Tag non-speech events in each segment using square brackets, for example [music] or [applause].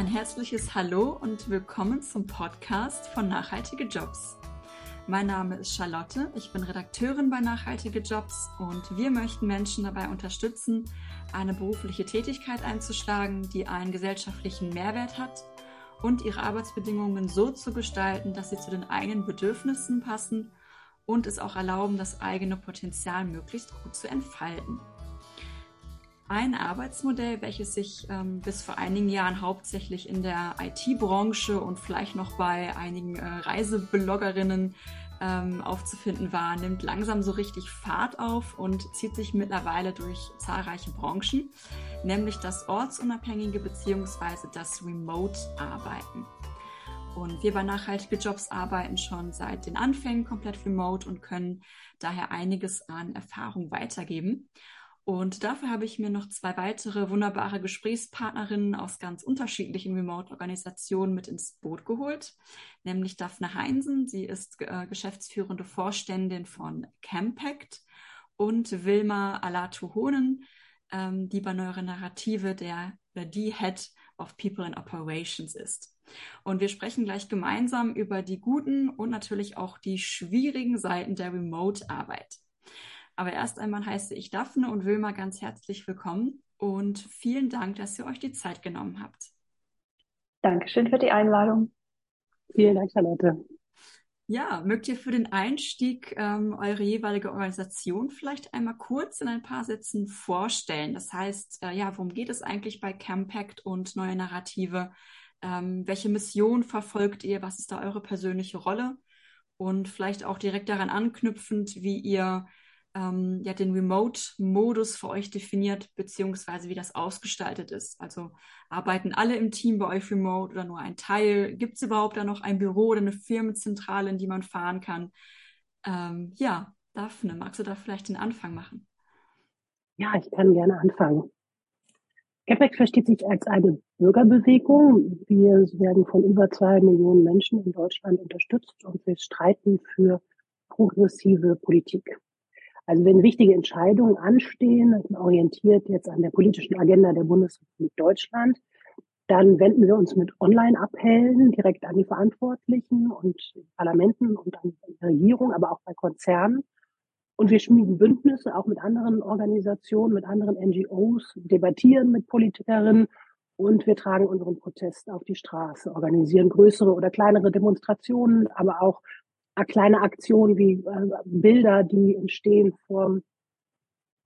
ein herzliches Hallo und willkommen zum Podcast von Nachhaltige Jobs. Mein Name ist Charlotte, ich bin Redakteurin bei Nachhaltige Jobs und wir möchten Menschen dabei unterstützen, eine berufliche Tätigkeit einzuschlagen, die einen gesellschaftlichen Mehrwert hat und ihre Arbeitsbedingungen so zu gestalten, dass sie zu den eigenen Bedürfnissen passen und es auch erlauben, das eigene Potenzial möglichst gut zu entfalten. Ein Arbeitsmodell, welches sich ähm, bis vor einigen Jahren hauptsächlich in der IT-Branche und vielleicht noch bei einigen äh, Reisebloggerinnen ähm, aufzufinden war, nimmt langsam so richtig Fahrt auf und zieht sich mittlerweile durch zahlreiche Branchen, nämlich das ortsunabhängige bzw. das Remote-Arbeiten. Und wir bei Nachhaltige Jobs arbeiten schon seit den Anfängen komplett remote und können daher einiges an Erfahrung weitergeben. Und dafür habe ich mir noch zwei weitere wunderbare Gesprächspartnerinnen aus ganz unterschiedlichen Remote-Organisationen mit ins Boot geholt, nämlich Daphne Heinsen. Sie ist äh, geschäftsführende Vorständin von Campact und Wilma Alatu-Honen, ähm, die bei Neure Narrative der, der die Head of People and Operations ist. Und wir sprechen gleich gemeinsam über die guten und natürlich auch die schwierigen Seiten der Remote-Arbeit. Aber erst einmal heiße ich Daphne und Wilma ganz herzlich willkommen und vielen Dank, dass ihr euch die Zeit genommen habt. Dankeschön für die Einladung. Vielen Dank, Charlotte. Ja, mögt ihr für den Einstieg ähm, eure jeweilige Organisation vielleicht einmal kurz in ein paar Sätzen vorstellen? Das heißt, äh, ja, worum geht es eigentlich bei Campact und Neue Narrative? Ähm, welche Mission verfolgt ihr? Was ist da eure persönliche Rolle? Und vielleicht auch direkt daran anknüpfend, wie ihr ähm, ja, den Remote-Modus für euch definiert, beziehungsweise wie das ausgestaltet ist. Also arbeiten alle im Team bei euch remote oder nur ein Teil? Gibt es überhaupt da noch ein Büro oder eine Firmenzentrale, in die man fahren kann? Ähm, ja, Daphne, magst du da vielleicht den Anfang machen? Ja, ich kann gerne anfangen. Quebec versteht sich als eine Bürgerbewegung. Wir werden von über zwei Millionen Menschen in Deutschland unterstützt und wir streiten für progressive Politik. Also wenn wichtige Entscheidungen anstehen, orientiert jetzt an der politischen Agenda der Bundesrepublik Deutschland, dann wenden wir uns mit Online-Appellen direkt an die Verantwortlichen und Parlamenten und an die Regierung, aber auch bei Konzernen. Und wir schmieden Bündnisse auch mit anderen Organisationen, mit anderen NGOs, debattieren mit Politikerinnen und wir tragen unseren Protest auf die Straße, organisieren größere oder kleinere Demonstrationen, aber auch kleine Aktionen wie äh, Bilder, die entstehen vom,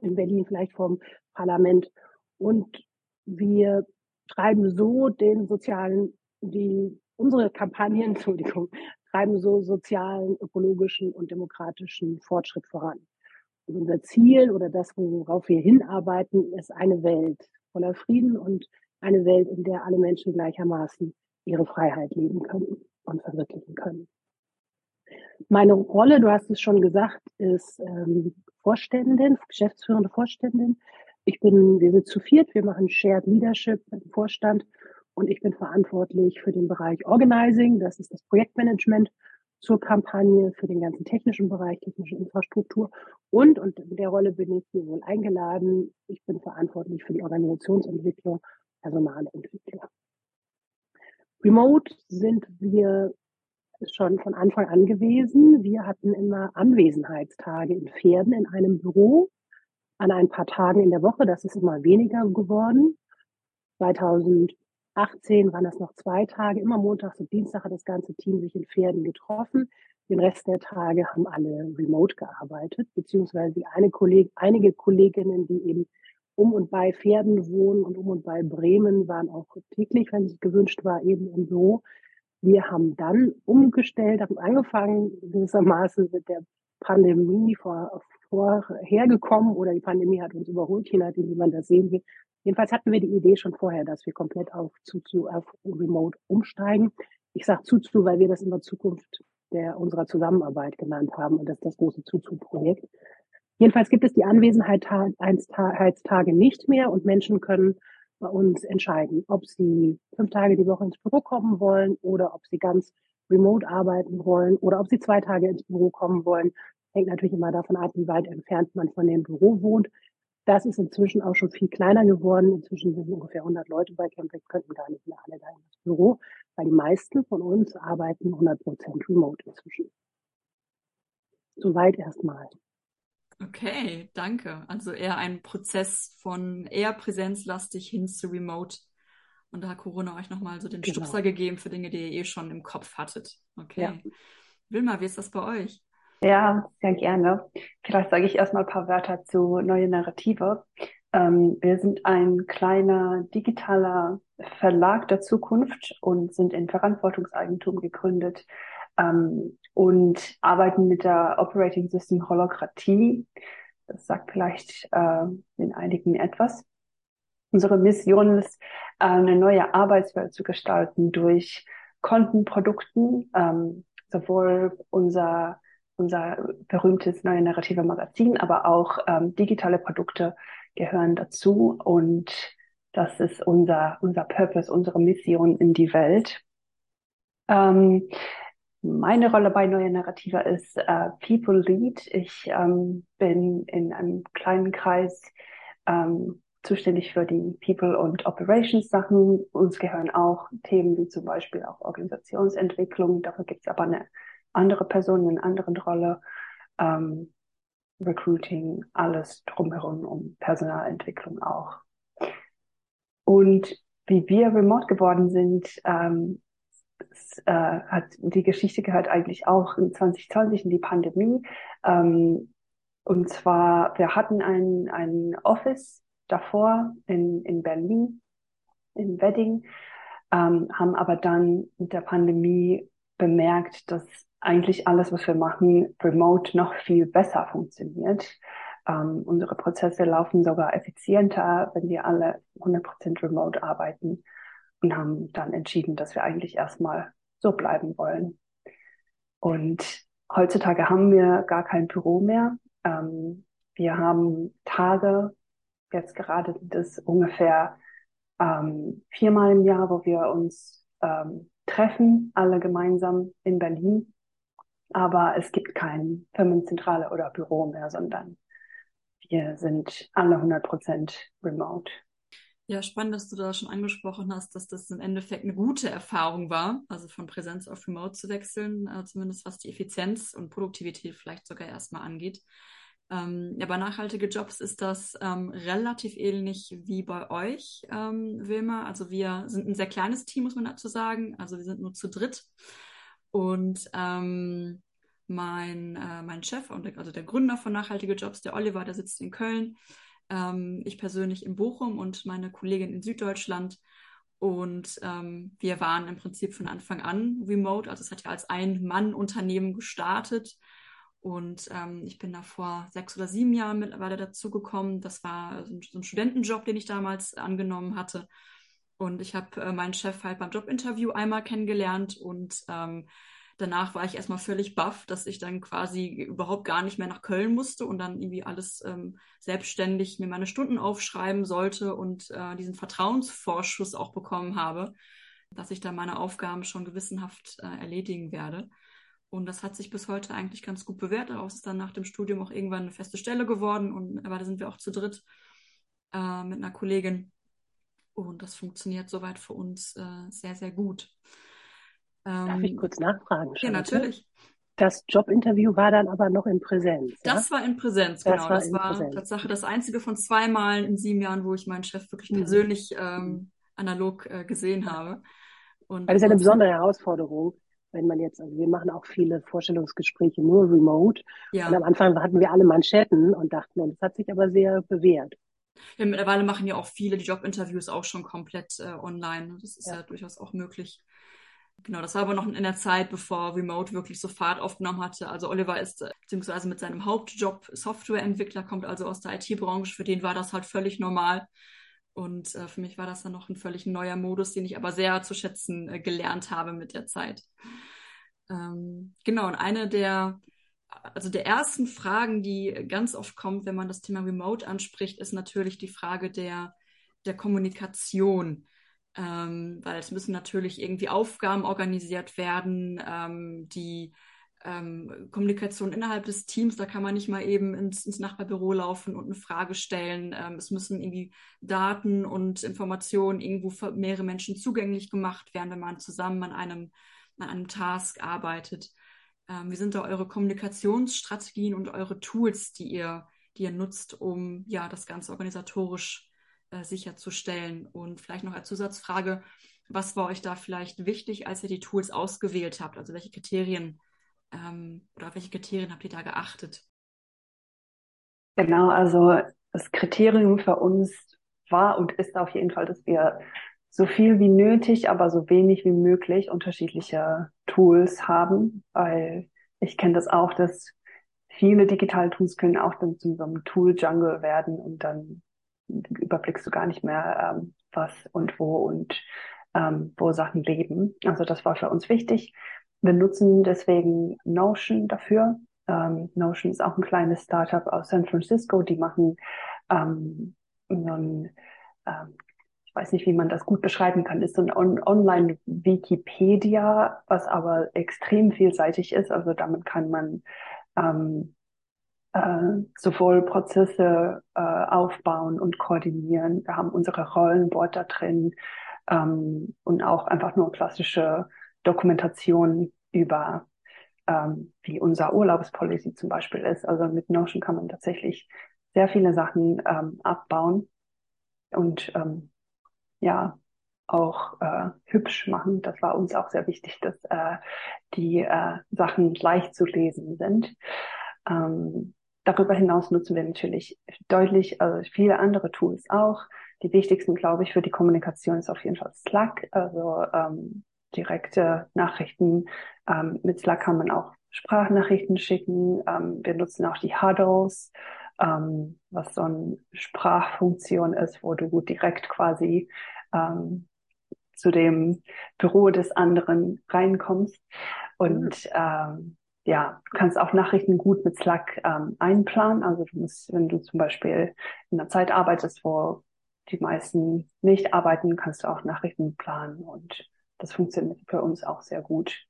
in Berlin vielleicht vom Parlament. Und wir treiben so den sozialen, die, unsere Kampagnen, [laughs] Entschuldigung, treiben so sozialen, ökologischen und demokratischen Fortschritt voran. Und unser Ziel oder das, worauf wir hinarbeiten, ist eine Welt voller Frieden und eine Welt, in der alle Menschen gleichermaßen ihre Freiheit leben können und verwirklichen können. Meine Rolle, du hast es schon gesagt, ist ähm, Vorständin, geschäftsführende Vorständin. Ich bin, wir sind zu viert, wir machen Shared Leadership im Vorstand und ich bin verantwortlich für den Bereich Organizing, das ist das Projektmanagement zur Kampagne, für den ganzen technischen Bereich, technische Infrastruktur und, und in der Rolle bin ich hier wohl eingeladen, ich bin verantwortlich für die Organisationsentwicklung, Personalentwicklung. Remote sind wir schon von Anfang an gewesen. Wir hatten immer Anwesenheitstage in Pferden in einem Büro an ein paar Tagen in der Woche. Das ist immer weniger geworden. 2018 waren das noch zwei Tage. Immer montags und Dienstag hat das ganze Team sich in Pferden getroffen. Den Rest der Tage haben alle remote gearbeitet, beziehungsweise eine Kolleg einige Kolleginnen, die eben um und bei Pferden wohnen und um und bei Bremen waren auch täglich, wenn es gewünscht war, eben im Büro. Wir haben dann umgestellt, haben angefangen gewissermaßen mit der Pandemie vor, vorhergekommen oder die Pandemie hat uns überholt, je nachdem, wie man das sehen will. Jedenfalls hatten wir die Idee schon vorher, dass wir komplett auf Zuzu, auf Remote umsteigen. Ich sage Zuzu, weil wir das in der Zukunft der, unserer Zusammenarbeit genannt haben und das ist das große Zuzu-Projekt. Jedenfalls gibt es die Anwesenheitstage nicht mehr und Menschen können bei uns entscheiden, ob sie fünf Tage die Woche ins Büro kommen wollen oder ob sie ganz remote arbeiten wollen oder ob sie zwei Tage ins Büro kommen wollen. Hängt natürlich immer davon ab, wie weit entfernt man von dem Büro wohnt. Das ist inzwischen auch schon viel kleiner geworden. Inzwischen sind ungefähr 100 Leute bei Campbell, könnten gar nicht mehr alle da ins Büro, weil die meisten von uns arbeiten 100 Prozent remote inzwischen. Soweit erstmal. Okay, danke. Also eher ein Prozess von eher präsenzlastig hin zu remote. Und da hat Corona euch nochmal so den genau. Stupser gegeben für Dinge, die ihr eh schon im Kopf hattet. Okay. Ja. Wilma, wie ist das bei euch? Ja, sehr gerne. Vielleicht sage ich erstmal ein paar Wörter zu Neue Narrative. Ähm, wir sind ein kleiner digitaler Verlag der Zukunft und sind in Verantwortungseigentum gegründet ähm, und arbeiten mit der Operating System Holokratie. Das sagt vielleicht äh, den einigen etwas. Unsere Mission ist, äh, eine neue Arbeitswelt zu gestalten durch Kontenprodukten, ähm, sowohl unser unser berühmtes neue narrative Magazin, aber auch ähm, digitale Produkte gehören dazu und das ist unser, unser Purpose, unsere Mission in die Welt. Ähm, meine Rolle bei Neue Narrativa ist äh, People Lead. Ich ähm, bin in einem kleinen Kreis ähm, zuständig für die People- und Operations-Sachen. Uns gehören auch Themen wie zum Beispiel auch Organisationsentwicklung. Dafür gibt es aber eine andere Personen in anderen Rolle, ähm, Recruiting, alles drumherum um Personalentwicklung auch. Und wie wir remote geworden sind, ähm, äh, hat die Geschichte gehört eigentlich auch in 2020 in die Pandemie. Ähm, und zwar, wir hatten ein, ein Office davor in, in Berlin, in Wedding, ähm, haben aber dann mit der Pandemie bemerkt, dass eigentlich alles, was wir machen, remote noch viel besser funktioniert. Ähm, unsere Prozesse laufen sogar effizienter, wenn wir alle 100% remote arbeiten und haben dann entschieden, dass wir eigentlich erstmal so bleiben wollen. Und heutzutage haben wir gar kein Büro mehr. Ähm, wir haben Tage, jetzt gerade es ungefähr ähm, viermal im Jahr, wo wir uns ähm, treffen, alle gemeinsam in Berlin aber es gibt kein Firmenzentrale oder Büro mehr, sondern wir sind alle 100 Prozent remote. Ja, spannend, dass du da schon angesprochen hast, dass das im Endeffekt eine gute Erfahrung war, also von Präsenz auf Remote zu wechseln, äh, zumindest was die Effizienz und Produktivität vielleicht sogar erstmal angeht. Ähm, ja, bei nachhaltige Jobs ist das ähm, relativ ähnlich wie bei euch, ähm, Wilma. Also wir sind ein sehr kleines Team, muss man dazu sagen. Also wir sind nur zu dritt. Und ähm, mein, äh, mein Chef, und also der Gründer von Nachhaltige Jobs, der Oliver, der sitzt in Köln. Ähm, ich persönlich in Bochum und meine Kollegin in Süddeutschland. Und ähm, wir waren im Prinzip von Anfang an remote. Also es hat ja als Ein-Mann-Unternehmen gestartet. Und ähm, ich bin da vor sechs oder sieben Jahren mittlerweile dazugekommen. Das war so ein, so ein, Studentenjob, den ich damals angenommen hatte. Und ich habe äh, meinen Chef halt beim Jobinterview einmal kennengelernt und ähm, danach war ich erstmal völlig baff, dass ich dann quasi überhaupt gar nicht mehr nach Köln musste und dann irgendwie alles ähm, selbstständig mir meine Stunden aufschreiben sollte und äh, diesen Vertrauensvorschuss auch bekommen habe, dass ich dann meine Aufgaben schon gewissenhaft äh, erledigen werde. Und das hat sich bis heute eigentlich ganz gut bewährt. Daraus ist dann nach dem Studium auch irgendwann eine feste Stelle geworden und aber da sind wir auch zu dritt äh, mit einer Kollegin. Und das funktioniert soweit für uns äh, sehr, sehr gut. Darf ich ähm, kurz nachfragen? Ja, natürlich. Das Jobinterview war dann aber noch in Präsenz. Das ja? war in Präsenz, genau. Das war, das war Präsenz. Tatsache das einzige von zwei Malen in sieben Jahren, wo ich meinen Chef wirklich mhm. persönlich ähm, analog äh, gesehen habe. Und das ist ja eine besondere Herausforderung, wenn man jetzt, also wir machen auch viele Vorstellungsgespräche nur remote. Ja. Und am Anfang hatten wir alle Manschetten und dachten, und das hat sich aber sehr bewährt. Ja, mittlerweile machen ja auch viele die Jobinterviews auch schon komplett äh, online. Das ist ja. ja durchaus auch möglich. Genau, das war aber noch in der Zeit, bevor Remote wirklich so Fahrt aufgenommen hatte. Also Oliver ist äh, beziehungsweise mit seinem Hauptjob Softwareentwickler, kommt also aus der IT-Branche. Für den war das halt völlig normal. Und äh, für mich war das dann noch ein völlig neuer Modus, den ich aber sehr zu schätzen äh, gelernt habe mit der Zeit. Ähm, genau, und eine der, also der ersten Fragen, die ganz oft kommt, wenn man das Thema Remote anspricht, ist natürlich die Frage der, der Kommunikation ähm, weil es müssen natürlich irgendwie Aufgaben organisiert werden, ähm, die ähm, Kommunikation innerhalb des Teams, da kann man nicht mal eben ins, ins Nachbarbüro laufen und eine Frage stellen. Ähm, es müssen irgendwie Daten und Informationen irgendwo für mehrere Menschen zugänglich gemacht werden, wenn man zusammen an einem, an einem Task arbeitet. Ähm, wie sind da eure Kommunikationsstrategien und eure Tools, die ihr, die ihr nutzt, um ja das Ganze organisatorisch äh, sicherzustellen? Und vielleicht noch als Zusatzfrage, was war euch da vielleicht wichtig, als ihr die Tools ausgewählt habt? Also welche Kriterien ähm, oder auf welche Kriterien habt ihr da geachtet? Genau, also das Kriterium für uns war und ist auf jeden Fall, dass wir so viel wie nötig, aber so wenig wie möglich unterschiedliche Tools haben, weil ich kenne das auch, dass viele digitale Tools können auch dann zu so einem Tool-Jungle werden und dann überblickst du gar nicht mehr, ähm, was und wo und ähm, wo Sachen leben. Also das war für uns wichtig. Wir nutzen deswegen Notion dafür. Ähm, Notion ist auch ein kleines Startup aus San Francisco. Die machen ähm, so ein, ähm, ich weiß nicht, wie man das gut beschreiben kann, ist so ein On Online-Wikipedia, was aber extrem vielseitig ist. Also damit kann man ähm, äh, sowohl Prozesse äh, aufbauen und koordinieren. Wir haben unsere Rollenboard da drin ähm, und auch einfach nur klassische Dokumentation über ähm, wie unser Urlaubspolicy zum Beispiel ist. Also mit Notion kann man tatsächlich sehr viele Sachen ähm, abbauen und ähm, ja auch äh, hübsch machen. Das war uns auch sehr wichtig, dass äh, die äh, Sachen leicht zu lesen sind. Ähm, darüber hinaus nutzen wir natürlich deutlich also viele andere Tools auch. Die wichtigsten, glaube ich, für die Kommunikation ist auf jeden Fall Slack. Also ähm, direkte Nachrichten. Ähm, mit Slack kann man auch Sprachnachrichten schicken. Ähm, wir nutzen auch die Huddles, ähm, was so eine Sprachfunktion ist, wo du direkt quasi ähm, zu dem Büro des anderen reinkommst. Und ähm, ja, du kannst auch Nachrichten gut mit Slack ähm, einplanen. Also du musst, wenn du zum Beispiel in einer Zeit arbeitest, wo die meisten nicht arbeiten, kannst du auch Nachrichten planen und das funktioniert für uns auch sehr gut.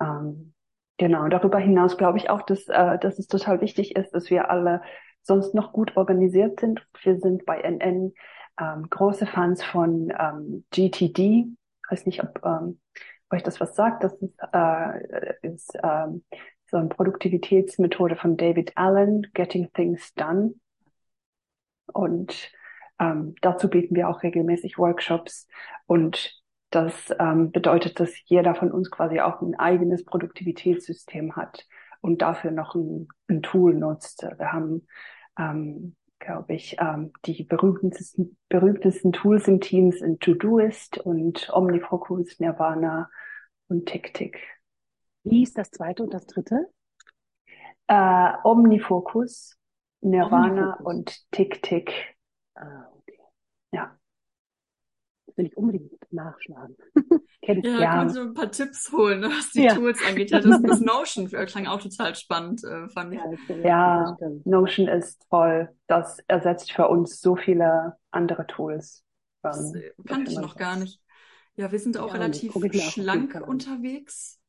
Ähm, genau, darüber hinaus glaube ich auch, dass, äh, dass es total wichtig ist, dass wir alle sonst noch gut organisiert sind. Wir sind bei NN ähm, große Fans von ähm, GTD. Ich weiß nicht, ob ähm, euch das was sagt. Das ist, äh, ist ähm, so eine Produktivitätsmethode von David Allen, Getting Things Done. Und ähm, dazu bieten wir auch regelmäßig Workshops und das ähm, bedeutet, dass jeder von uns quasi auch ein eigenes Produktivitätssystem hat und dafür noch ein, ein Tool nutzt. Wir haben, ähm, glaube ich, ähm, die berühmtesten, berühmtesten Tools im Team sind Todoist und Omnifocus, Nirvana und TickTick. Wie ist das zweite und das dritte? Äh, Omnifocus, Nirvana Omnifocus. und TickTick. Ah, okay. Ja will ich unbedingt nachschlagen. [laughs] Kenn ich ja, ja. kannst du ein paar Tipps holen, was die ja. Tools angeht. Ja, das, das [laughs] Notion klang auch total spannend, äh, fand ich. Ja, ja Notion ist toll. Das ersetzt für uns so viele andere Tools. Das äh, kannte ich noch gar nicht. Ja, wir sind auch relativ schlank unterwegs.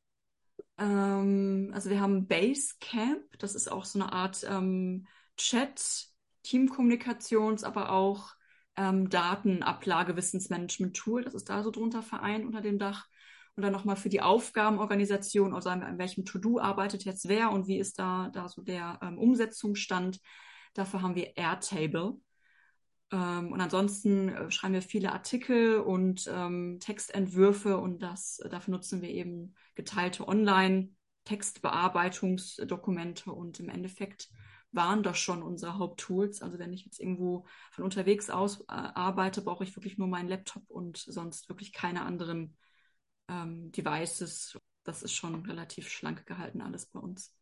Ähm, also wir haben Basecamp, das ist auch so eine Art ähm, Chat, Teamkommunikations, aber auch ähm, Datenablage, Wissensmanagement-Tool. Das ist da so drunter vereint unter dem Dach. Und dann nochmal für die Aufgabenorganisation, also an welchem To-Do arbeitet jetzt wer und wie ist da, da so der ähm, Umsetzungsstand. Dafür haben wir Airtable. Ähm, und ansonsten äh, schreiben wir viele Artikel und ähm, Textentwürfe und das, dafür nutzen wir eben geteilte Online-Textbearbeitungsdokumente und im Endeffekt waren das schon unsere Haupttools. Also wenn ich jetzt irgendwo von unterwegs aus äh, arbeite, brauche ich wirklich nur meinen Laptop und sonst wirklich keine anderen ähm, Devices. Das ist schon relativ schlank gehalten alles bei uns.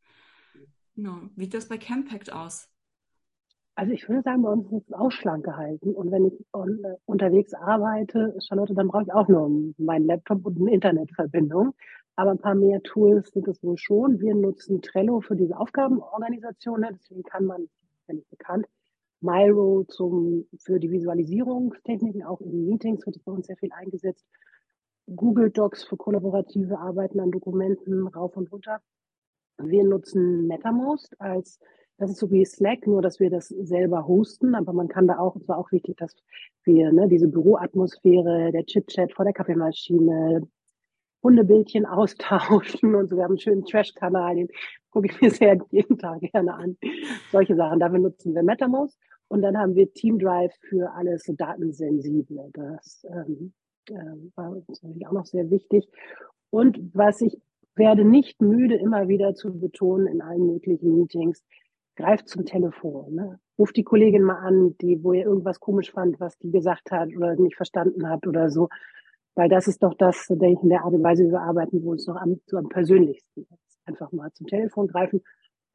Genau. Wie sieht das bei Campact aus? Also ich würde sagen, bei uns ist es auch schlank gehalten. Und wenn ich äh, unterwegs arbeite, Charlotte, dann brauche ich auch nur meinen Laptop und eine Internetverbindung. Aber ein paar mehr Tools sind es wohl schon. Wir nutzen Trello für diese Aufgabenorganisation. Ne? Deswegen kann man, wenn nicht bekannt, Miro zum, für die Visualisierungstechniken, auch in Meetings wird es bei uns sehr viel eingesetzt. Google Docs für kollaborative Arbeiten an Dokumenten rauf und runter. Wir nutzen MetaMost als, das ist so wie Slack, nur dass wir das selber hosten, aber man kann da auch, es war auch wichtig, dass wir ne, diese Büroatmosphäre, der Chit-Chat vor der Kaffeemaschine, Hundebildchen [laughs] austauschen und so. Wir haben einen schönen Trash-Kanal, den gucke ich mir [laughs] sehr jeden Tag gerne an. Solche Sachen. Dafür nutzen wir MetaMost. Und dann haben wir TeamDrive für alles so datensensible. Das ähm, äh, war uns natürlich auch noch sehr wichtig. Und was ich werde nicht müde, immer wieder zu betonen in allen möglichen Meetings, greift zum Telefon. Ne? Ruft die Kollegin mal an, die, wo ihr irgendwas komisch fand, was die gesagt hat oder nicht verstanden hat oder so. Weil das ist doch das, denke ich, in der Art und Weise, wie wir arbeiten, wo uns noch am, so am persönlichsten ist. Einfach mal zum Telefon greifen.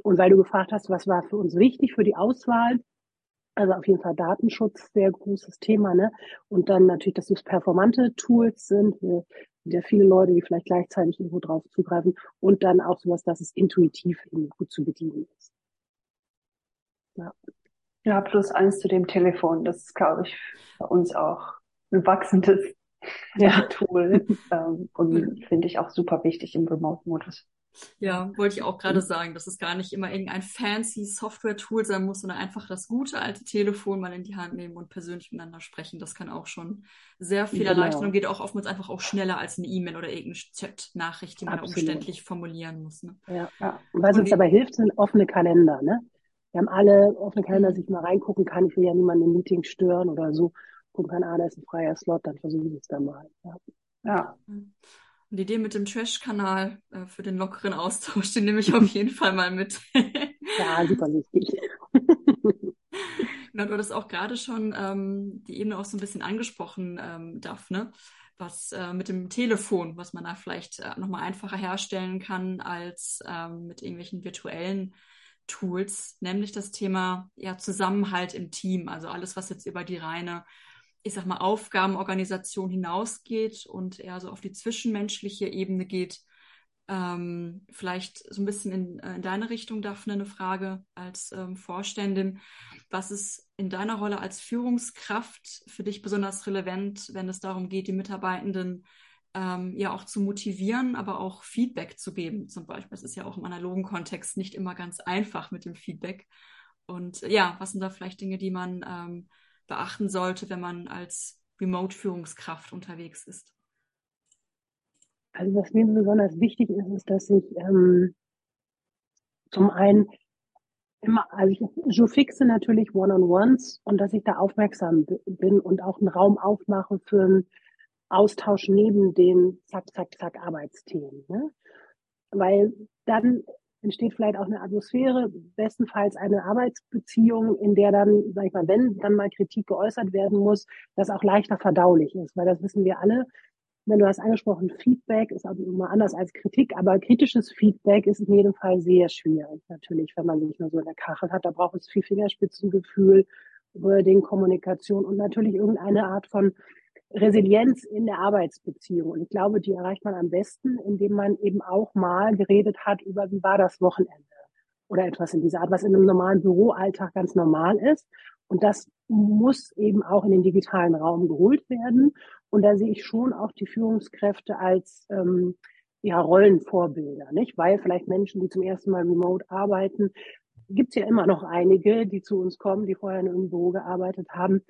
Und weil du gefragt hast, was war für uns wichtig für die Auswahl, also auf jeden Fall Datenschutz, sehr großes Thema, ne? Und dann natürlich, dass es performante Tools sind. Wir sind ja viele Leute, die vielleicht gleichzeitig irgendwo drauf zugreifen. Und dann auch sowas, dass es intuitiv gut zu bedienen ist. Ja. Ja, plus eins zu dem Telefon. Das ist, glaube ich, bei uns auch ein wachsendes ja. [laughs] Tool. ähm, und finde ich auch super wichtig im Remote-Modus. Ja, wollte ich auch gerade sagen, dass es gar nicht immer irgendein fancy Software-Tool sein muss, sondern einfach das gute alte Telefon mal in die Hand nehmen und persönlich miteinander sprechen. Das kann auch schon sehr viel genau. erleichtern und geht auch oftmals einfach auch schneller als eine E-Mail oder irgendeine Chat-Nachricht, die man umständlich formulieren muss. Ne? Ja, ja. Und was und uns dabei hilft, sind offene Kalender. Ne? Wir haben alle offene Kalender, dass ich mal reingucken kann. Ich will ja niemanden im Meeting stören oder so. Gucken kann, ah, da ist ein freier Slot, dann versuche ich es da mal. Ja. ja. Und die Idee mit dem Trash-Kanal äh, für den lockeren Austausch, den nehme ich auf jeden Fall mal mit. ja, super wichtig. genau, du hattest auch gerade schon ähm, die Ebene auch so ein bisschen angesprochen, ähm, Daphne, was äh, mit dem Telefon, was man da vielleicht äh, nochmal einfacher herstellen kann als ähm, mit irgendwelchen virtuellen Tools, nämlich das Thema ja, Zusammenhalt im Team, also alles, was jetzt über die reine ich sag mal, Aufgabenorganisation hinausgeht und eher so auf die zwischenmenschliche Ebene geht. Ähm, vielleicht so ein bisschen in, äh, in, deine Richtung, Daphne, eine Frage als ähm, Vorständin. Was ist in deiner Rolle als Führungskraft für dich besonders relevant, wenn es darum geht, die Mitarbeitenden ähm, ja auch zu motivieren, aber auch Feedback zu geben, zum Beispiel. Es ist ja auch im analogen Kontext nicht immer ganz einfach mit dem Feedback. Und ja, was sind da vielleicht Dinge, die man ähm, beachten sollte, wenn man als Remote-Führungskraft unterwegs ist? Also was mir besonders wichtig ist, ist, dass ich ähm, zum einen immer, also ich so fixe natürlich One-on-Ones und dass ich da aufmerksam bin und auch einen Raum aufmache für einen Austausch neben den Zack, Zack, Zack Arbeitsthemen. Ne? Weil dann entsteht vielleicht auch eine Atmosphäre, bestenfalls eine Arbeitsbeziehung, in der dann, sag ich mal, wenn dann mal Kritik geäußert werden muss, das auch leichter verdaulich ist, weil das wissen wir alle. Wenn du hast angesprochen, Feedback ist auch immer anders als Kritik, aber kritisches Feedback ist in jedem Fall sehr schwierig, natürlich, wenn man sich nur so in der Kachel hat. Da braucht es viel Fingerspitzengefühl, Wording, Kommunikation und natürlich irgendeine Art von Resilienz in der Arbeitsbeziehung. Und ich glaube, die erreicht man am besten, indem man eben auch mal geredet hat über, wie war das Wochenende oder etwas in dieser Art, was in einem normalen Büroalltag ganz normal ist. Und das muss eben auch in den digitalen Raum geholt werden. Und da sehe ich schon auch die Führungskräfte als ähm, ja, Rollenvorbilder, nicht? Weil vielleicht Menschen, die zum ersten Mal remote arbeiten, gibt es ja immer noch einige, die zu uns kommen, die vorher in einem Büro gearbeitet haben,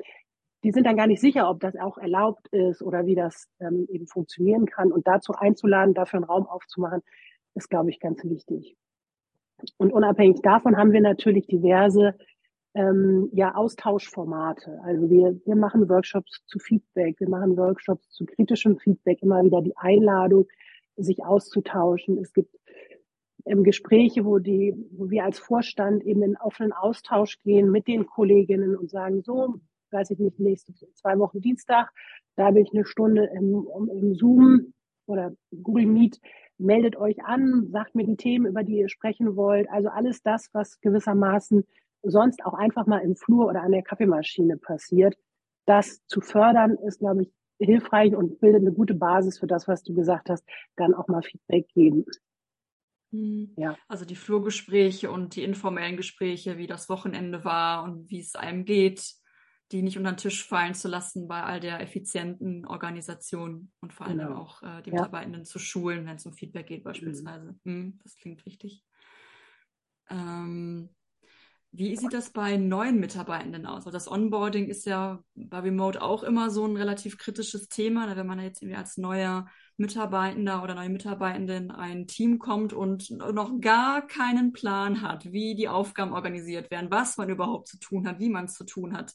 die sind dann gar nicht sicher, ob das auch erlaubt ist oder wie das ähm, eben funktionieren kann. Und dazu einzuladen, dafür einen Raum aufzumachen, ist, glaube ich, ganz wichtig. Und unabhängig davon haben wir natürlich diverse ähm, ja, Austauschformate. Also wir, wir machen Workshops zu Feedback, wir machen Workshops zu kritischem Feedback, immer wieder die Einladung, sich auszutauschen. Es gibt ähm, Gespräche, wo die, wo wir als Vorstand eben in offenen Austausch gehen mit den Kolleginnen und sagen, so, weiß ich nicht, nächste zwei Wochen Dienstag, da habe ich eine Stunde im, im Zoom oder Google Meet. Meldet euch an, sagt mir die Themen, über die ihr sprechen wollt. Also alles das, was gewissermaßen sonst auch einfach mal im Flur oder an der Kaffeemaschine passiert. Das zu fördern ist, glaube ich, hilfreich und bildet eine gute Basis für das, was du gesagt hast, dann auch mal Feedback geben. Hm. Ja. Also die Flurgespräche und die informellen Gespräche, wie das Wochenende war und wie es einem geht, die nicht unter den Tisch fallen zu lassen bei all der effizienten Organisation und vor allem genau. auch äh, die ja. Mitarbeitenden zu schulen, wenn es um Feedback geht beispielsweise. Mhm. Hm, das klingt wichtig. Ähm, wie sieht das bei neuen Mitarbeitenden aus? Also das Onboarding ist ja bei Remote auch immer so ein relativ kritisches Thema, wenn man jetzt irgendwie als neuer Mitarbeitender oder neue Mitarbeitende in ein Team kommt und noch gar keinen Plan hat, wie die Aufgaben organisiert werden, was man überhaupt zu tun hat, wie man es zu tun hat,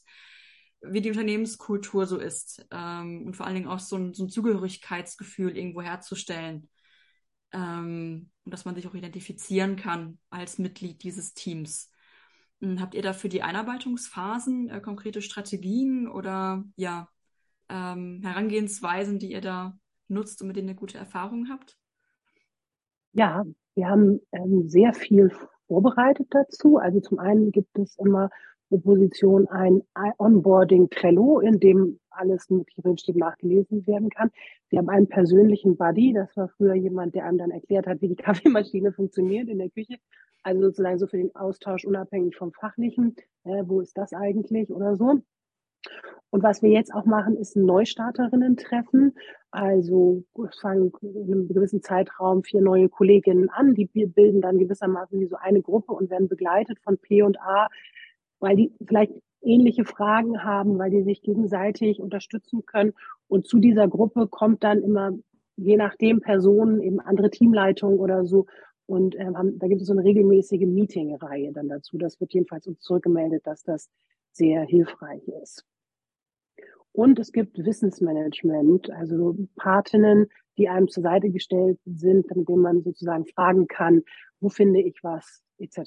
wie die Unternehmenskultur so ist ähm, und vor allen Dingen auch so ein, so ein Zugehörigkeitsgefühl irgendwo herzustellen ähm, und dass man sich auch identifizieren kann als Mitglied dieses Teams. Hm, habt ihr da für die Einarbeitungsphasen äh, konkrete Strategien oder ja, ähm, Herangehensweisen, die ihr da nutzt und mit denen ihr gute Erfahrungen habt? Ja, wir haben ähm, sehr viel vorbereitet dazu. Also zum einen gibt es immer pro Position ein Onboarding Trello, in dem alles Mögliche drinsteht, nachgelesen werden kann. Wir haben einen persönlichen Buddy, das war früher jemand, der einem dann erklärt hat, wie die [laughs] Kaffeemaschine funktioniert in der Küche. Also sozusagen so für den Austausch unabhängig vom Fachlichen. Äh, wo ist das eigentlich oder so? Und was wir jetzt auch machen, ist Neustarterinnen-Treffen. Also fangen in einem gewissen Zeitraum vier neue Kolleginnen an. Die bilden dann gewissermaßen wie so eine Gruppe und werden begleitet von P und A, weil die vielleicht ähnliche Fragen haben, weil die sich gegenseitig unterstützen können. Und zu dieser Gruppe kommt dann immer, je nachdem, Personen, eben andere Teamleitungen oder so, und ähm, da gibt es so eine regelmäßige Meeting-Reihe dann dazu. Das wird jedenfalls uns zurückgemeldet, dass das sehr hilfreich ist. Und es gibt Wissensmanagement, also Patinnen, die einem zur Seite gestellt sind, mit denen man sozusagen fragen kann, wo finde ich was, etc.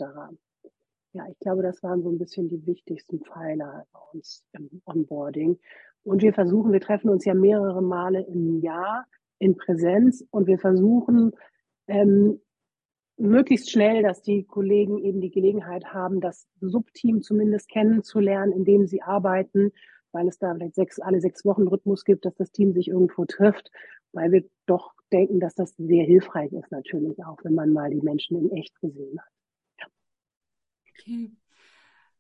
Ja, ich glaube, das waren so ein bisschen die wichtigsten Pfeiler bei uns im Onboarding. Und wir versuchen, wir treffen uns ja mehrere Male im Jahr in Präsenz und wir versuchen, ähm, möglichst schnell, dass die Kollegen eben die Gelegenheit haben, das Subteam zumindest kennenzulernen, in dem sie arbeiten, weil es da vielleicht sechs, alle sechs Wochen Rhythmus gibt, dass das Team sich irgendwo trifft, weil wir doch denken, dass das sehr hilfreich ist natürlich auch, wenn man mal die Menschen in echt gesehen hat. Okay.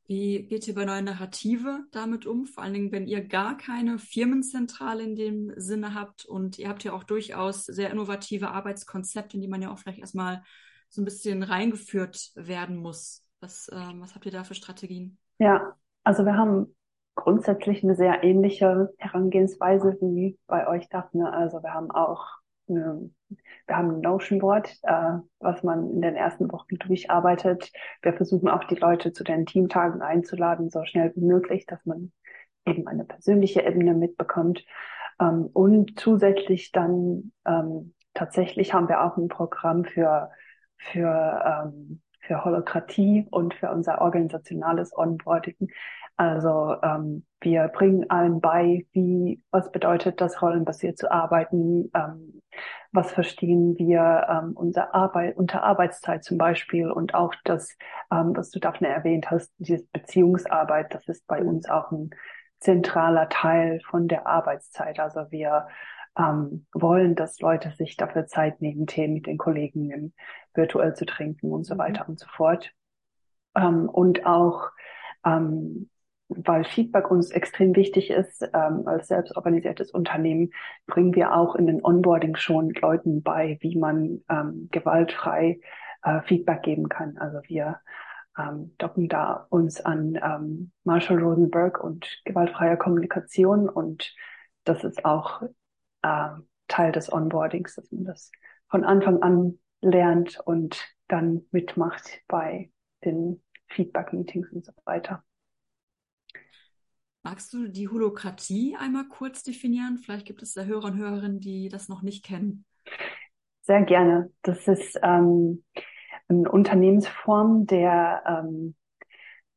Wie geht ihr bei neuen Narrative damit um? Vor allen Dingen, wenn ihr gar keine Firmenzentrale in dem Sinne habt und ihr habt ja auch durchaus sehr innovative Arbeitskonzepte, in die man ja auch vielleicht erstmal so ein bisschen reingeführt werden muss. Was, ähm, was habt ihr da für Strategien? Ja, also wir haben grundsätzlich eine sehr ähnliche Herangehensweise wie bei euch, Daphne. Also wir haben auch eine, wir haben ein Notion Board, äh, was man in den ersten Wochen durcharbeitet. Wir versuchen auch die Leute zu den Teamtagen einzuladen, so schnell wie möglich, dass man eben eine persönliche Ebene mitbekommt. Ähm, und zusätzlich dann ähm, tatsächlich haben wir auch ein Programm für für, ähm, für Holokratie und für unser organisationales Onboarding. Also ähm, wir bringen allen bei, wie was bedeutet das, rollenbasiert zu arbeiten, ähm, was verstehen wir ähm, unser Arbeit unter Arbeitszeit zum Beispiel und auch das, ähm, was du Daphne erwähnt hast, diese Beziehungsarbeit, das ist bei uns auch ein zentraler Teil von der Arbeitszeit. Also wir ähm, wollen, dass Leute sich dafür Zeit nehmen, Tee mit den Kollegen virtuell zu trinken und so mhm. weiter und so fort. Ähm, und auch, ähm, weil Feedback uns extrem wichtig ist, ähm, als selbstorganisiertes Unternehmen, bringen wir auch in den Onboarding schon Leuten bei, wie man ähm, gewaltfrei äh, Feedback geben kann. Also wir ähm, docken da uns an ähm, Marshall Rosenberg und gewaltfreier Kommunikation und das ist auch äh, Teil des Onboardings, dass man das von Anfang an lernt und dann mitmacht bei den Feedback-Meetings und so weiter. Magst du die Holokratie einmal kurz definieren? Vielleicht gibt es da Hörer und Hörerinnen, die das noch nicht kennen. Sehr gerne. Das ist ähm, eine Unternehmensform, der ähm,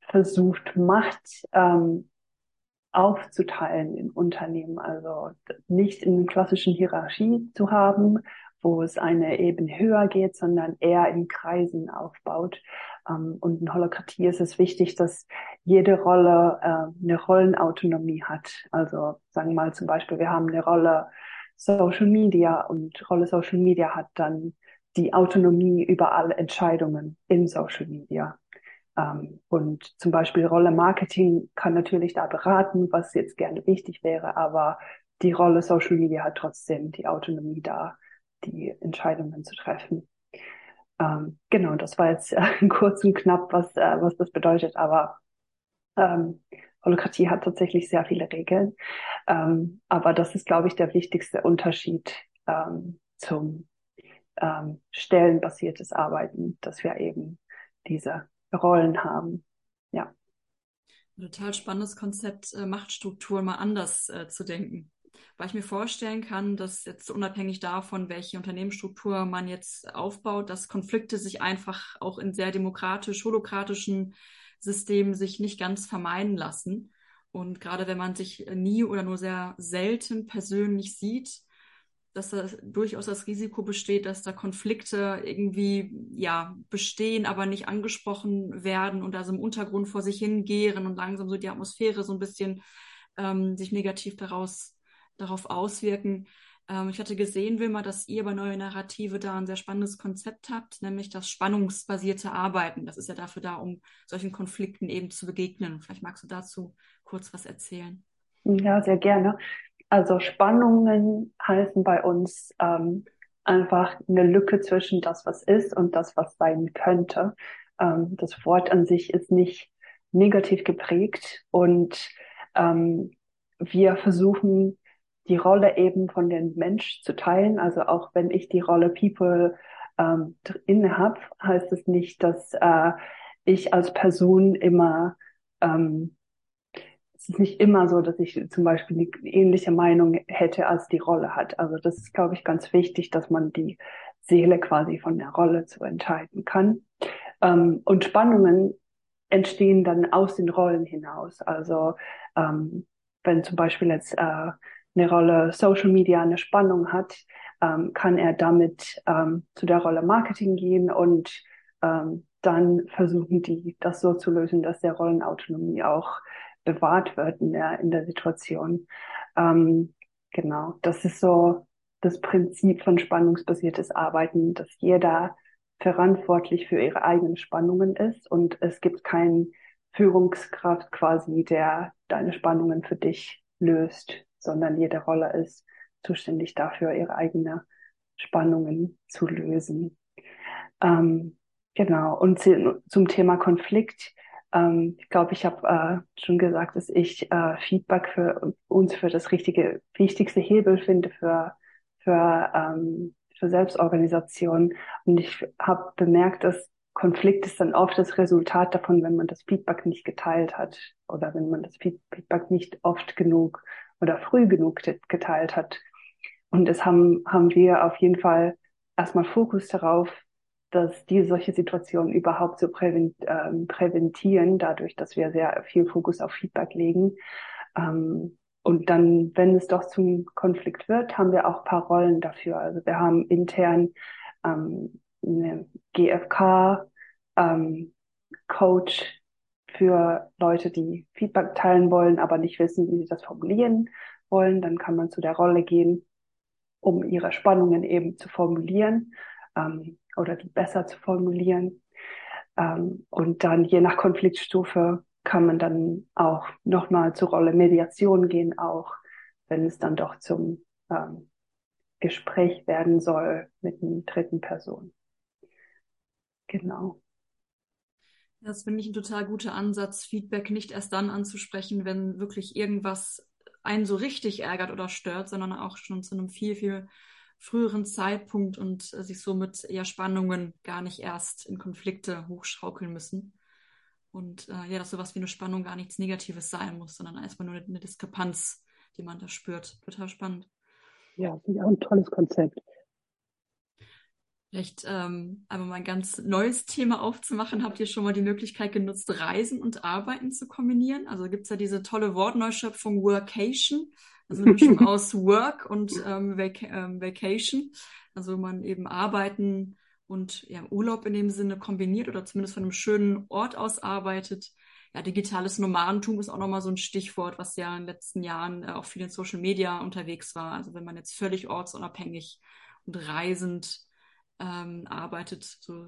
versucht, Macht ähm, aufzuteilen in Unternehmen, also nicht in klassischen Hierarchie zu haben, wo es eine Ebene höher geht, sondern eher in Kreisen aufbaut. Ähm, und in Holokratie ist es wichtig, dass jede Rolle äh, eine Rollenautonomie hat. Also sagen wir mal zum Beispiel, wir haben eine Rolle Social Media und Rolle Social Media hat dann die Autonomie über alle Entscheidungen in Social Media. Ähm, und zum Beispiel Rolle Marketing kann natürlich da beraten, was jetzt gerne wichtig wäre, aber die Rolle Social Media hat trotzdem die Autonomie da, die Entscheidungen zu treffen. ähm, genau, das war jetzt äh, [laughs] kurz und knapp, was, äh, was das bedeutet, aber ähm, Holokratie hat tatsächlich sehr viele Regeln. Ähm, aber das ist, glaube ich, der wichtigste Unterschied ähm, zum ähm, stellenbasiertes Arbeiten, dass wir eben diese Rollen haben. Ja. Total spannendes Konzept, äh, Machtstrukturen mal anders äh, zu denken. Weil ich mir vorstellen kann, dass jetzt unabhängig davon, welche Unternehmensstruktur man jetzt aufbaut, dass Konflikte sich einfach auch in sehr demokratisch, holokratischen Systemen sich nicht ganz vermeiden lassen. Und gerade wenn man sich nie oder nur sehr selten persönlich sieht, dass da durchaus das Risiko besteht, dass da Konflikte irgendwie ja bestehen, aber nicht angesprochen werden und da so im Untergrund vor sich hingehen und langsam so die Atmosphäre so ein bisschen ähm, sich negativ daraus darauf auswirken. Ähm, ich hatte gesehen, Wilma, dass ihr bei Neue Narrative da ein sehr spannendes Konzept habt, nämlich das spannungsbasierte Arbeiten. Das ist ja dafür da, um solchen Konflikten eben zu begegnen. Vielleicht magst du dazu kurz was erzählen. Ja, sehr gerne. Also Spannungen heißen bei uns ähm, einfach eine Lücke zwischen das, was ist und das, was sein könnte. Ähm, das Wort an sich ist nicht negativ geprägt und ähm, wir versuchen die Rolle eben von dem Mensch zu teilen. Also auch wenn ich die Rolle People ähm, inne habe, heißt es nicht, dass äh, ich als Person immer ähm, es ist nicht immer so, dass ich zum Beispiel eine ähnliche Meinung hätte, als die Rolle hat. Also das ist, glaube ich, ganz wichtig, dass man die Seele quasi von der Rolle zu entscheiden kann. Ähm, und Spannungen entstehen dann aus den Rollen hinaus. Also ähm, wenn zum Beispiel jetzt äh, eine Rolle Social Media eine Spannung hat, ähm, kann er damit ähm, zu der Rolle Marketing gehen und ähm, dann versuchen die, das so zu lösen, dass der Rollenautonomie auch bewahrt wird in der, in der Situation. Ähm, genau, das ist so das Prinzip von spannungsbasiertes Arbeiten, dass jeder verantwortlich für ihre eigenen Spannungen ist und es gibt keinen Führungskraft quasi, der deine Spannungen für dich löst, sondern jede Rolle ist zuständig dafür, ihre eigenen Spannungen zu lösen. Ähm, genau. Und zum Thema Konflikt ähm, ich glaube, ich habe äh, schon gesagt, dass ich äh, Feedback für uns für das richtige, wichtigste Hebel finde für, für, ähm, für Selbstorganisation. Und ich habe bemerkt, dass Konflikt ist dann oft das Resultat davon, wenn man das Feedback nicht geteilt hat oder wenn man das Feedback nicht oft genug oder früh genug geteilt hat. Und das haben, haben wir auf jeden Fall erstmal Fokus darauf, dass die solche Situationen überhaupt so ähm, präventieren, dadurch, dass wir sehr viel Fokus auf Feedback legen. Ähm, und dann, wenn es doch zum Konflikt wird, haben wir auch paar Rollen dafür. Also wir haben intern ähm, eine GFK, ähm, Coach für Leute, die Feedback teilen wollen, aber nicht wissen, wie sie das formulieren wollen. Dann kann man zu der Rolle gehen, um ihre Spannungen eben zu formulieren. Ähm, oder die besser zu formulieren. Ähm, und dann je nach Konfliktstufe kann man dann auch nochmal zur Rolle Mediation gehen, auch wenn es dann doch zum ähm, Gespräch werden soll mit einer dritten Person. Genau. Das finde ich ein total guter Ansatz, Feedback nicht erst dann anzusprechen, wenn wirklich irgendwas einen so richtig ärgert oder stört, sondern auch schon zu einem viel, viel früheren Zeitpunkt und äh, sich somit eher Spannungen gar nicht erst in Konflikte hochschaukeln müssen. Und äh, ja, dass sowas wie eine Spannung gar nichts Negatives sein muss, sondern erstmal nur eine, eine Diskrepanz, die man da spürt. Total spannend. Ja, finde ich auch ein tolles Konzept. Vielleicht ähm, einmal mal ein ganz neues Thema aufzumachen. Habt ihr schon mal die Möglichkeit genutzt, Reisen und Arbeiten zu kombinieren? Also gibt es ja diese tolle Wortneuschöpfung Workation. Also eine Mischung [laughs] aus Work und ähm, Vac ähm, Vacation. Also man eben arbeiten und ja, Urlaub in dem Sinne kombiniert oder zumindest von einem schönen Ort aus arbeitet. Ja, digitales Nomadentum ist auch nochmal so ein Stichwort, was ja in den letzten Jahren äh, auch viel in Social Media unterwegs war. Also wenn man jetzt völlig ortsunabhängig und reisend ähm, arbeitet, so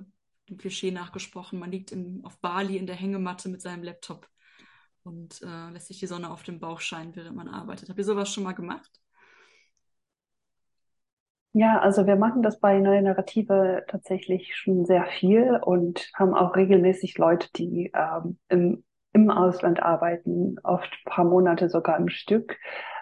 dem Klischee nachgesprochen, man liegt in, auf Bali in der Hängematte mit seinem Laptop und äh, lässt sich die Sonne auf dem Bauch scheinen, während man arbeitet. Habt ihr sowas schon mal gemacht? Ja, also wir machen das bei Neue Narrative tatsächlich schon sehr viel und haben auch regelmäßig Leute, die ähm, im, im Ausland arbeiten, oft paar Monate sogar im Stück.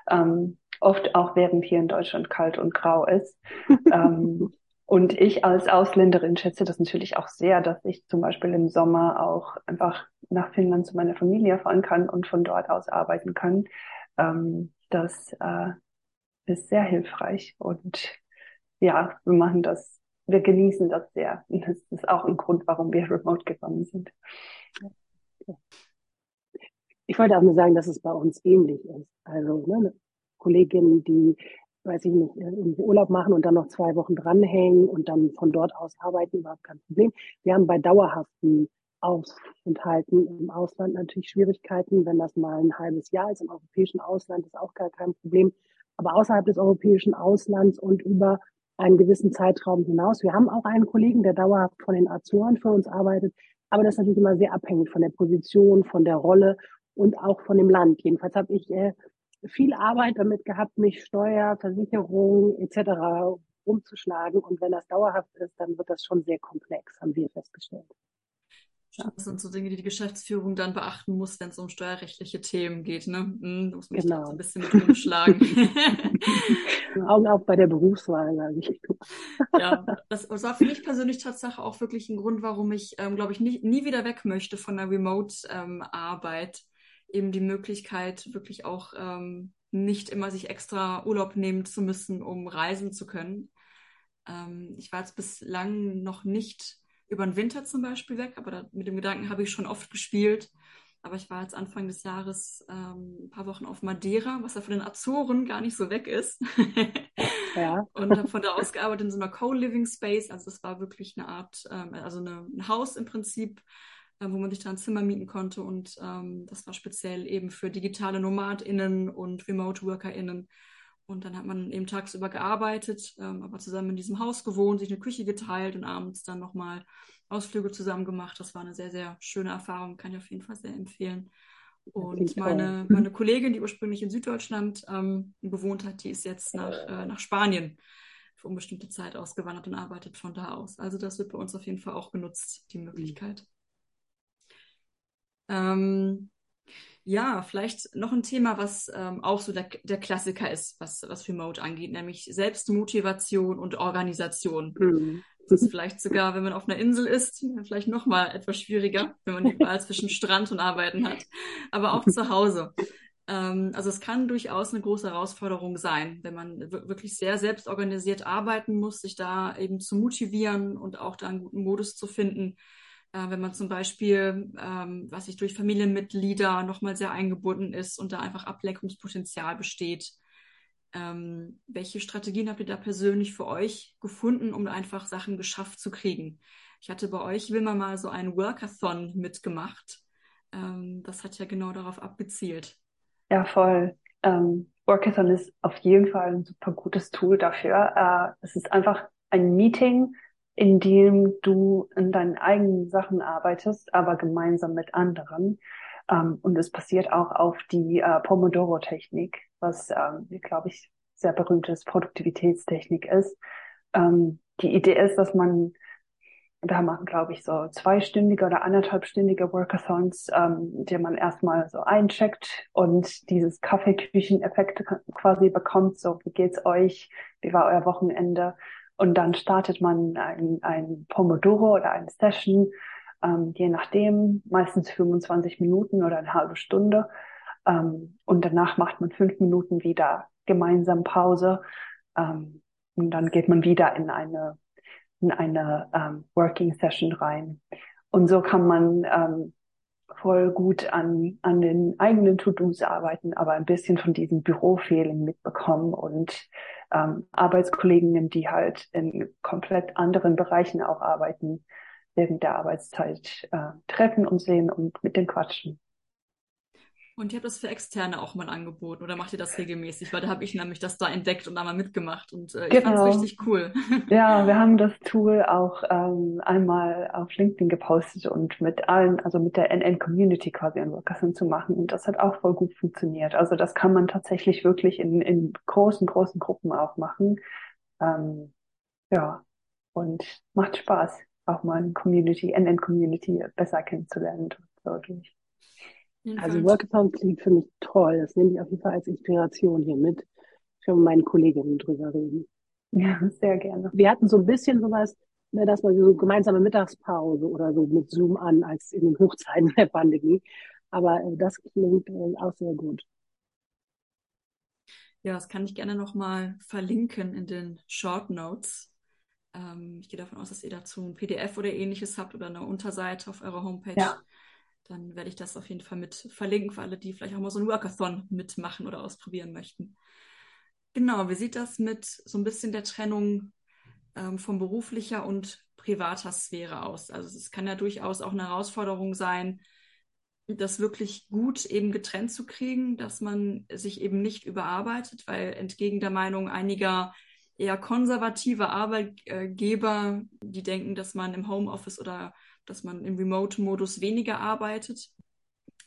Ähm, oft auch während hier in Deutschland kalt und grau ist. [laughs] ähm, und ich als Ausländerin schätze das natürlich auch sehr, dass ich zum Beispiel im Sommer auch einfach nach Finnland zu meiner Familie fahren kann und von dort aus arbeiten kann. Ähm, das äh, ist sehr hilfreich und ja, wir machen das, wir genießen das sehr. Und [laughs] das ist auch ein Grund, warum wir remote gekommen sind. Ich wollte auch nur sagen, dass es bei uns ähnlich ist. Also ne, Kolleginnen, die weiß ich nicht, irgendwie Urlaub machen und dann noch zwei Wochen dranhängen und dann von dort aus arbeiten, überhaupt kein Problem. Wir haben bei dauerhaften Aufenthalten im Ausland natürlich Schwierigkeiten. Wenn das mal ein halbes Jahr ist im europäischen Ausland, ist auch gar kein Problem. Aber außerhalb des europäischen Auslands und über einen gewissen Zeitraum hinaus. Wir haben auch einen Kollegen, der dauerhaft von den Azoren für uns arbeitet. Aber das ist natürlich immer sehr abhängig von der Position, von der Rolle und auch von dem Land. Jedenfalls habe ich äh, viel Arbeit damit gehabt, mich Steuer, Versicherung etc. umzuschlagen. Und wenn das dauerhaft ist, dann wird das schon sehr komplex, haben wir festgestellt. Das sind so Dinge, die die Geschäftsführung dann beachten muss, wenn es um steuerrechtliche Themen geht. Ne? Hm, da muss man genau. ein bisschen mit umschlagen. [laughs] Augen auf bei der Berufswahl, sage ich. ja, das war für mich persönlich Tatsache auch wirklich ein Grund, warum ich, ähm, glaube ich, nie, nie wieder weg möchte von der Remote-Arbeit. Ähm, eben die Möglichkeit, wirklich auch ähm, nicht immer sich extra Urlaub nehmen zu müssen, um reisen zu können. Ähm, ich war jetzt bislang noch nicht über den Winter zum Beispiel weg, aber da, mit dem Gedanken habe ich schon oft gespielt. Aber ich war jetzt Anfang des Jahres ähm, ein paar Wochen auf Madeira, was ja von den Azoren gar nicht so weg ist. [laughs] ja. [laughs] Und habe von da aus gearbeitet in so einer Co-Living Space. Also das war wirklich eine Art, ähm, also eine, ein Haus im Prinzip, wo man sich da ein Zimmer mieten konnte. Und ähm, das war speziell eben für digitale NomadInnen und Remote-WorkerInnen. Und dann hat man eben tagsüber gearbeitet, ähm, aber zusammen in diesem Haus gewohnt, sich eine Küche geteilt und abends dann nochmal Ausflüge zusammen gemacht. Das war eine sehr, sehr schöne Erfahrung, kann ich auf jeden Fall sehr empfehlen. Und meine, meine Kollegin, die ursprünglich in Süddeutschland ähm, gewohnt hat, die ist jetzt nach, äh, nach Spanien für unbestimmte Zeit ausgewandert und arbeitet von da aus. Also das wird bei uns auf jeden Fall auch genutzt, die Möglichkeit. Ähm, ja, vielleicht noch ein Thema, was ähm, auch so der, der Klassiker ist, was, was Remote angeht, nämlich Selbstmotivation und Organisation. Mhm. Das ist vielleicht sogar, wenn man auf einer Insel ist, vielleicht noch mal etwas schwieriger, wenn man die Wahl zwischen Strand und Arbeiten hat. Aber auch zu Hause. Ähm, also es kann durchaus eine große Herausforderung sein, wenn man wirklich sehr selbstorganisiert arbeiten muss, sich da eben zu motivieren und auch da einen guten Modus zu finden, äh, wenn man zum Beispiel, ähm, was ich durch Familienmitglieder nochmal sehr eingebunden ist und da einfach Ableckungspotenzial besteht. Ähm, welche Strategien habt ihr da persönlich für euch gefunden, um einfach Sachen geschafft zu kriegen? Ich hatte bei euch, Wilma, mal so einen Workathon mitgemacht. Ähm, das hat ja genau darauf abgezielt. Ja, voll. Ähm, Workathon ist auf jeden Fall ein super gutes Tool dafür. Äh, es ist einfach ein Meeting, in dem du in deinen eigenen Sachen arbeitest, aber gemeinsam mit anderen. Ähm, und es passiert auch auf die äh, Pomodoro-Technik, was, ähm, glaube ich, sehr berühmtes Produktivitätstechnik ist. Ähm, die Idee ist, dass man da machen, glaube ich, so zweistündige oder anderthalbstündige Workathons, ähm, die man erstmal so eincheckt und dieses Kaffeeküchen-Effekt quasi bekommt. So, wie geht's euch? Wie war euer Wochenende? Und dann startet man ein, ein Pomodoro oder eine Session, ähm, je nachdem, meistens 25 Minuten oder eine halbe Stunde. Ähm, und danach macht man fünf Minuten wieder gemeinsam Pause. Ähm, und dann geht man wieder in eine, in eine ähm, Working Session rein. Und so kann man ähm, voll gut an, an den eigenen To-Dos arbeiten, aber ein bisschen von diesem Büro-Feeling mitbekommen und ähm, Arbeitskolleginnen, die halt in komplett anderen Bereichen auch arbeiten, während der Arbeitszeit äh, treffen und sehen und mit denen quatschen. Und ihr habt das für Externe auch mal angeboten oder macht ihr das regelmäßig? Weil da habe ich nämlich das da entdeckt und da mal mitgemacht und äh, ich genau. fand es richtig cool. [laughs] Ja, wir haben das Tool auch ähm, einmal auf LinkedIn gepostet und mit allen, also mit der NN Community quasi ein Workation zu machen und das hat auch voll gut funktioniert. Also das kann man tatsächlich wirklich in, in großen, großen Gruppen auch machen. Ähm, ja, und macht Spaß, auch mal eine Community, NN-Community besser kennenzulernen. So durch. Also Workathon klingt für mich toll. Das nehme ich auf jeden Fall als Inspiration hier mit. Ich will mit meinen Kolleginnen drüber reden. Ja, sehr gerne. Wir hatten so ein bisschen sowas, ne, dass man so gemeinsame Mittagspause oder so mit Zoom an, als in den Hochzeiten [laughs] der Pandemie. Aber äh, das klingt äh, auch sehr gut. Ja, das kann ich gerne nochmal verlinken in den Short Notes. Ähm, ich gehe davon aus, dass ihr dazu ein PDF oder ähnliches habt oder eine Unterseite auf eurer Homepage. Ja. Dann werde ich das auf jeden Fall mit verlinken für alle, die vielleicht auch mal so ein Workathon mitmachen oder ausprobieren möchten. Genau, wie sieht das mit so ein bisschen der Trennung ähm, von beruflicher und privater Sphäre aus? Also es kann ja durchaus auch eine Herausforderung sein, das wirklich gut eben getrennt zu kriegen, dass man sich eben nicht überarbeitet, weil entgegen der Meinung einiger eher konservative Arbeitgeber, die denken, dass man im Homeoffice oder dass man im Remote-Modus weniger arbeitet,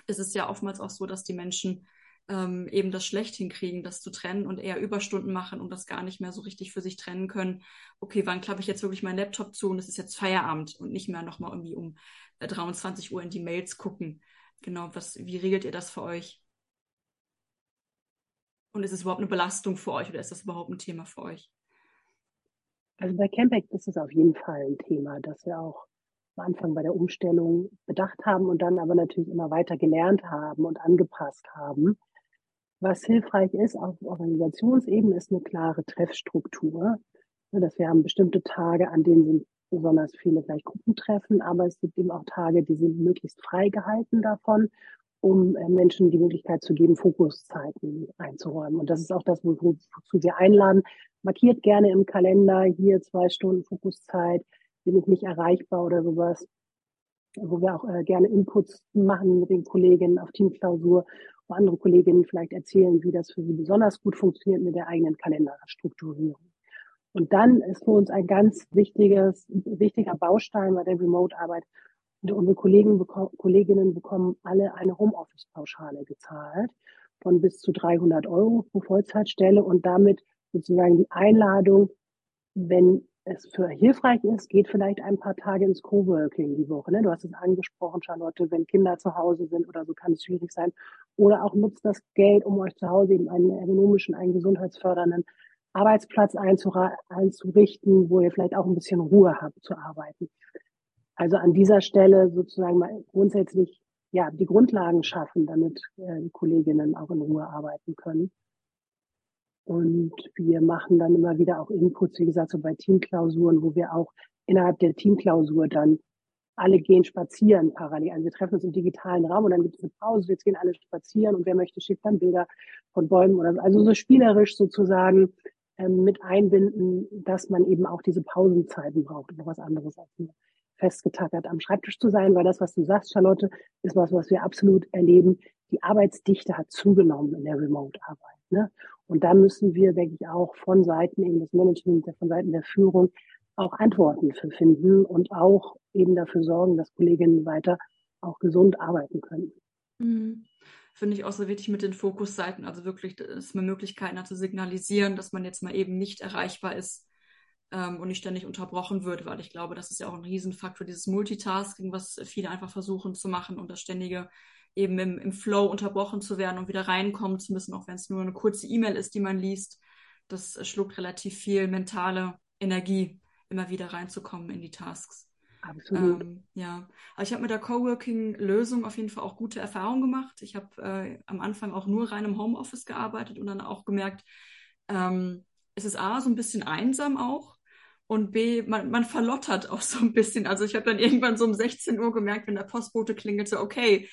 ist es ja oftmals auch so, dass die Menschen ähm, eben das schlecht hinkriegen, das zu trennen und eher Überstunden machen und das gar nicht mehr so richtig für sich trennen können. Okay, wann klappe ich jetzt wirklich meinen Laptop zu und es ist jetzt Feierabend und nicht mehr nochmal irgendwie um 23 äh, Uhr in die Mails gucken. Genau, was, wie regelt ihr das für euch? Und ist es überhaupt eine Belastung für euch oder ist das überhaupt ein Thema für euch? Also bei Campact ist es auf jeden Fall ein Thema, das wir auch am Anfang bei der Umstellung bedacht haben und dann aber natürlich immer weiter gelernt haben und angepasst haben. Was hilfreich ist auf Organisationsebene ist eine klare Treffstruktur. Dass wir haben bestimmte Tage, an denen sind besonders viele vielleicht Gruppentreffen, aber es gibt eben auch Tage, die sind möglichst frei gehalten davon, um äh, Menschen die Möglichkeit zu geben, Fokuszeiten einzuräumen. Und das ist auch das, wozu wir einladen. Markiert gerne im Kalender hier zwei Stunden Fokuszeit, bin ich nicht erreichbar oder sowas, wo wir auch äh, gerne Inputs machen mit den Kolleginnen auf Teamklausur, wo andere Kolleginnen vielleicht erzählen, wie das für sie besonders gut funktioniert mit der eigenen Kalenderstrukturierung. Und dann ist für uns ein ganz wichtiges, wichtiger Baustein bei der Remote-Arbeit. Unsere Kollegen, Kolleginnen bekommen alle eine Homeoffice-Pauschale gezahlt von bis zu 300 Euro pro Vollzeitstelle und damit sozusagen die Einladung, wenn es für hilfreich ist, geht vielleicht ein paar Tage ins Coworking die Woche. Ne? Du hast es angesprochen, Charlotte, wenn Kinder zu Hause sind oder so kann es schwierig sein. Oder auch nutzt das Geld, um euch zu Hause eben einen ergonomischen, einen gesundheitsfördernden Arbeitsplatz einzurichten, wo ihr vielleicht auch ein bisschen Ruhe habt zu arbeiten. Also an dieser Stelle sozusagen mal grundsätzlich ja die Grundlagen schaffen, damit äh, die Kolleginnen auch in Ruhe arbeiten können. Und wir machen dann immer wieder auch Inputs, wie gesagt, so bei Teamklausuren, wo wir auch innerhalb der Teamklausur dann alle gehen spazieren parallel. Also wir treffen uns im digitalen Raum und dann gibt es eine Pause, jetzt gehen alle spazieren und wer möchte, schickt dann Bilder von Bäumen oder so. Also so spielerisch sozusagen ähm, mit einbinden, dass man eben auch diese Pausenzeiten braucht, um was anderes als nur festgetackert am Schreibtisch zu sein, weil das, was du sagst, Charlotte, ist was, was wir absolut erleben. Die Arbeitsdichte hat zugenommen in der Remote-Arbeit. Ne? Und da müssen wir, denke ich, auch von Seiten eben des Managements, von Seiten der Führung auch Antworten für finden und auch eben dafür sorgen, dass Kolleginnen weiter auch gesund arbeiten können. Mhm finde ich auch so wichtig mit den Fokusseiten. Also wirklich, dass man Möglichkeiten hat zu signalisieren, dass man jetzt mal eben nicht erreichbar ist ähm, und nicht ständig unterbrochen wird, weil ich glaube, das ist ja auch ein Riesenfaktor, dieses Multitasking, was viele einfach versuchen zu machen und das ständige eben im, im Flow unterbrochen zu werden und wieder reinkommen zu müssen, auch wenn es nur eine kurze E-Mail ist, die man liest. Das schluckt relativ viel mentale Energie, immer wieder reinzukommen in die Tasks. Absolut. Ähm, ja, aber ich habe mit der Coworking-Lösung auf jeden Fall auch gute Erfahrungen gemacht. Ich habe äh, am Anfang auch nur rein im Homeoffice gearbeitet und dann auch gemerkt, ähm, es ist A, so ein bisschen einsam auch und B, man, man verlottert auch so ein bisschen. Also ich habe dann irgendwann so um 16 Uhr gemerkt, wenn der Postbote klingelte, okay,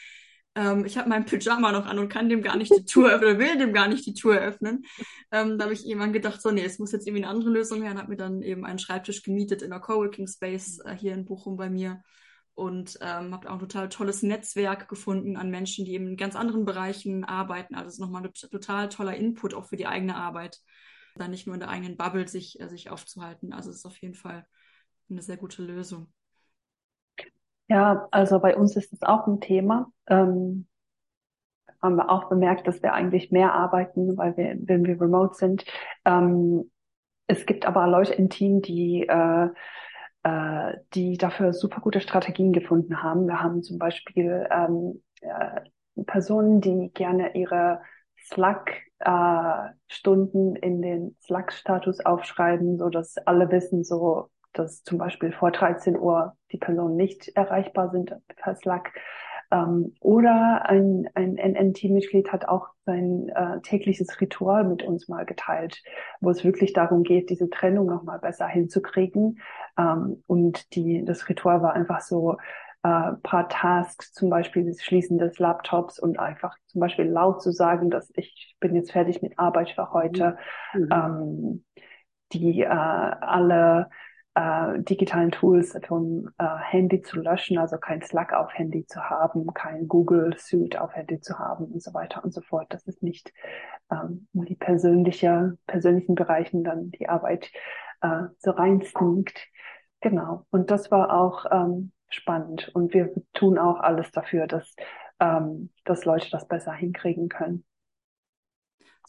ähm, ich habe mein Pyjama noch an und kann dem gar nicht die Tour öffnen, will dem gar nicht die Tour öffnen. Ähm, da habe ich irgendwann gedacht, so, nee, es muss jetzt irgendwie eine andere Lösung her und habe mir dann eben einen Schreibtisch gemietet in der Coworking Space äh, hier in Bochum bei mir und ähm, habe auch ein total tolles Netzwerk gefunden an Menschen, die eben in ganz anderen Bereichen arbeiten. Also es ist nochmal ein total toller Input auch für die eigene Arbeit, da nicht nur in der eigenen Bubble sich, äh, sich aufzuhalten. Also es ist auf jeden Fall eine sehr gute Lösung. Ja, also bei uns ist es auch ein Thema. Ähm, haben wir auch bemerkt, dass wir eigentlich mehr arbeiten, weil wir, wenn wir remote sind. Ähm, Es gibt aber Leute im Team, die, äh, äh, die dafür super gute Strategien gefunden haben. Wir haben zum Beispiel ähm, äh, Personen, die gerne ihre Slack-Stunden äh, in den Slack-Status aufschreiben, so dass alle wissen, so dass zum Beispiel vor 13 Uhr die Personen nicht erreichbar sind per Slack. Ähm, oder ein, ein NNT-Mitglied hat auch sein äh, tägliches Ritual mit uns mal geteilt, wo es wirklich darum geht, diese Trennung nochmal besser hinzukriegen. Ähm, und die, das Ritual war einfach so, äh, paar Tasks, zum Beispiel das Schließen des Laptops und einfach zum Beispiel laut zu sagen, dass ich bin jetzt fertig mit Arbeit für heute, mhm. ähm, die äh, alle äh, digitalen Tools vom äh, Handy zu löschen, also kein Slack auf Handy zu haben, kein Google Suite auf Handy zu haben und so weiter und so fort. Das ist nicht ähm, die persönliche, persönlichen Bereichen dann die Arbeit äh, so reinstinkt. Genau. Und das war auch ähm, spannend. Und wir tun auch alles dafür, dass, ähm, dass Leute das besser hinkriegen können.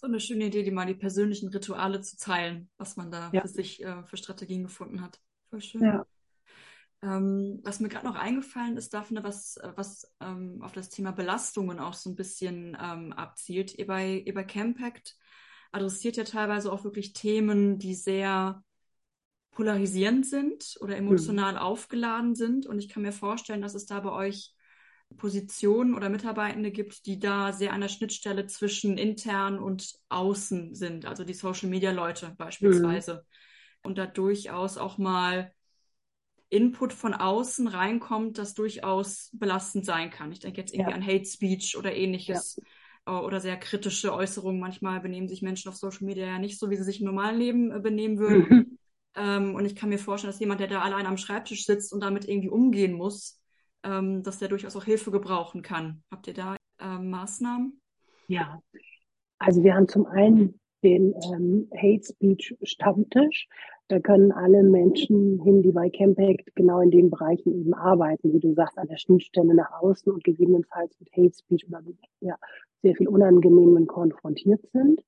So eine schöne Idee, die mal die persönlichen Rituale zu teilen, was man da ja. für sich äh, für Strategien gefunden hat. Voll schön. Ja. Ähm, was mir gerade noch eingefallen ist, Daphne, was, was ähm, auf das Thema Belastungen auch so ein bisschen ähm, abzielt. Ihr bei, ihr bei Campact adressiert ja teilweise auch wirklich Themen, die sehr polarisierend sind oder emotional mhm. aufgeladen sind. Und ich kann mir vorstellen, dass es da bei euch Positionen oder Mitarbeitende gibt, die da sehr an der Schnittstelle zwischen intern und außen sind, also die Social Media Leute beispielsweise. Mhm. Und da durchaus auch mal Input von außen reinkommt, das durchaus belastend sein kann. Ich denke jetzt irgendwie ja. an Hate Speech oder ähnliches. Ja. Äh, oder sehr kritische Äußerungen. Manchmal benehmen sich Menschen auf Social Media ja nicht so, wie sie sich im normalen Leben äh, benehmen würden. Mhm. Ähm, und ich kann mir vorstellen, dass jemand, der da allein am Schreibtisch sitzt und damit irgendwie umgehen muss, ähm, dass der durchaus auch Hilfe gebrauchen kann. Habt ihr da ähm, Maßnahmen? Ja, also wir haben zum einen den ähm, Hate Speech Stammtisch. Da können alle Menschen hin, die bei Campact genau in den Bereichen eben arbeiten, wie du sagst, an der Schnittstelle nach außen und gegebenenfalls mit Hate Speech oder ja, sehr viel Unangenehmen konfrontiert sind.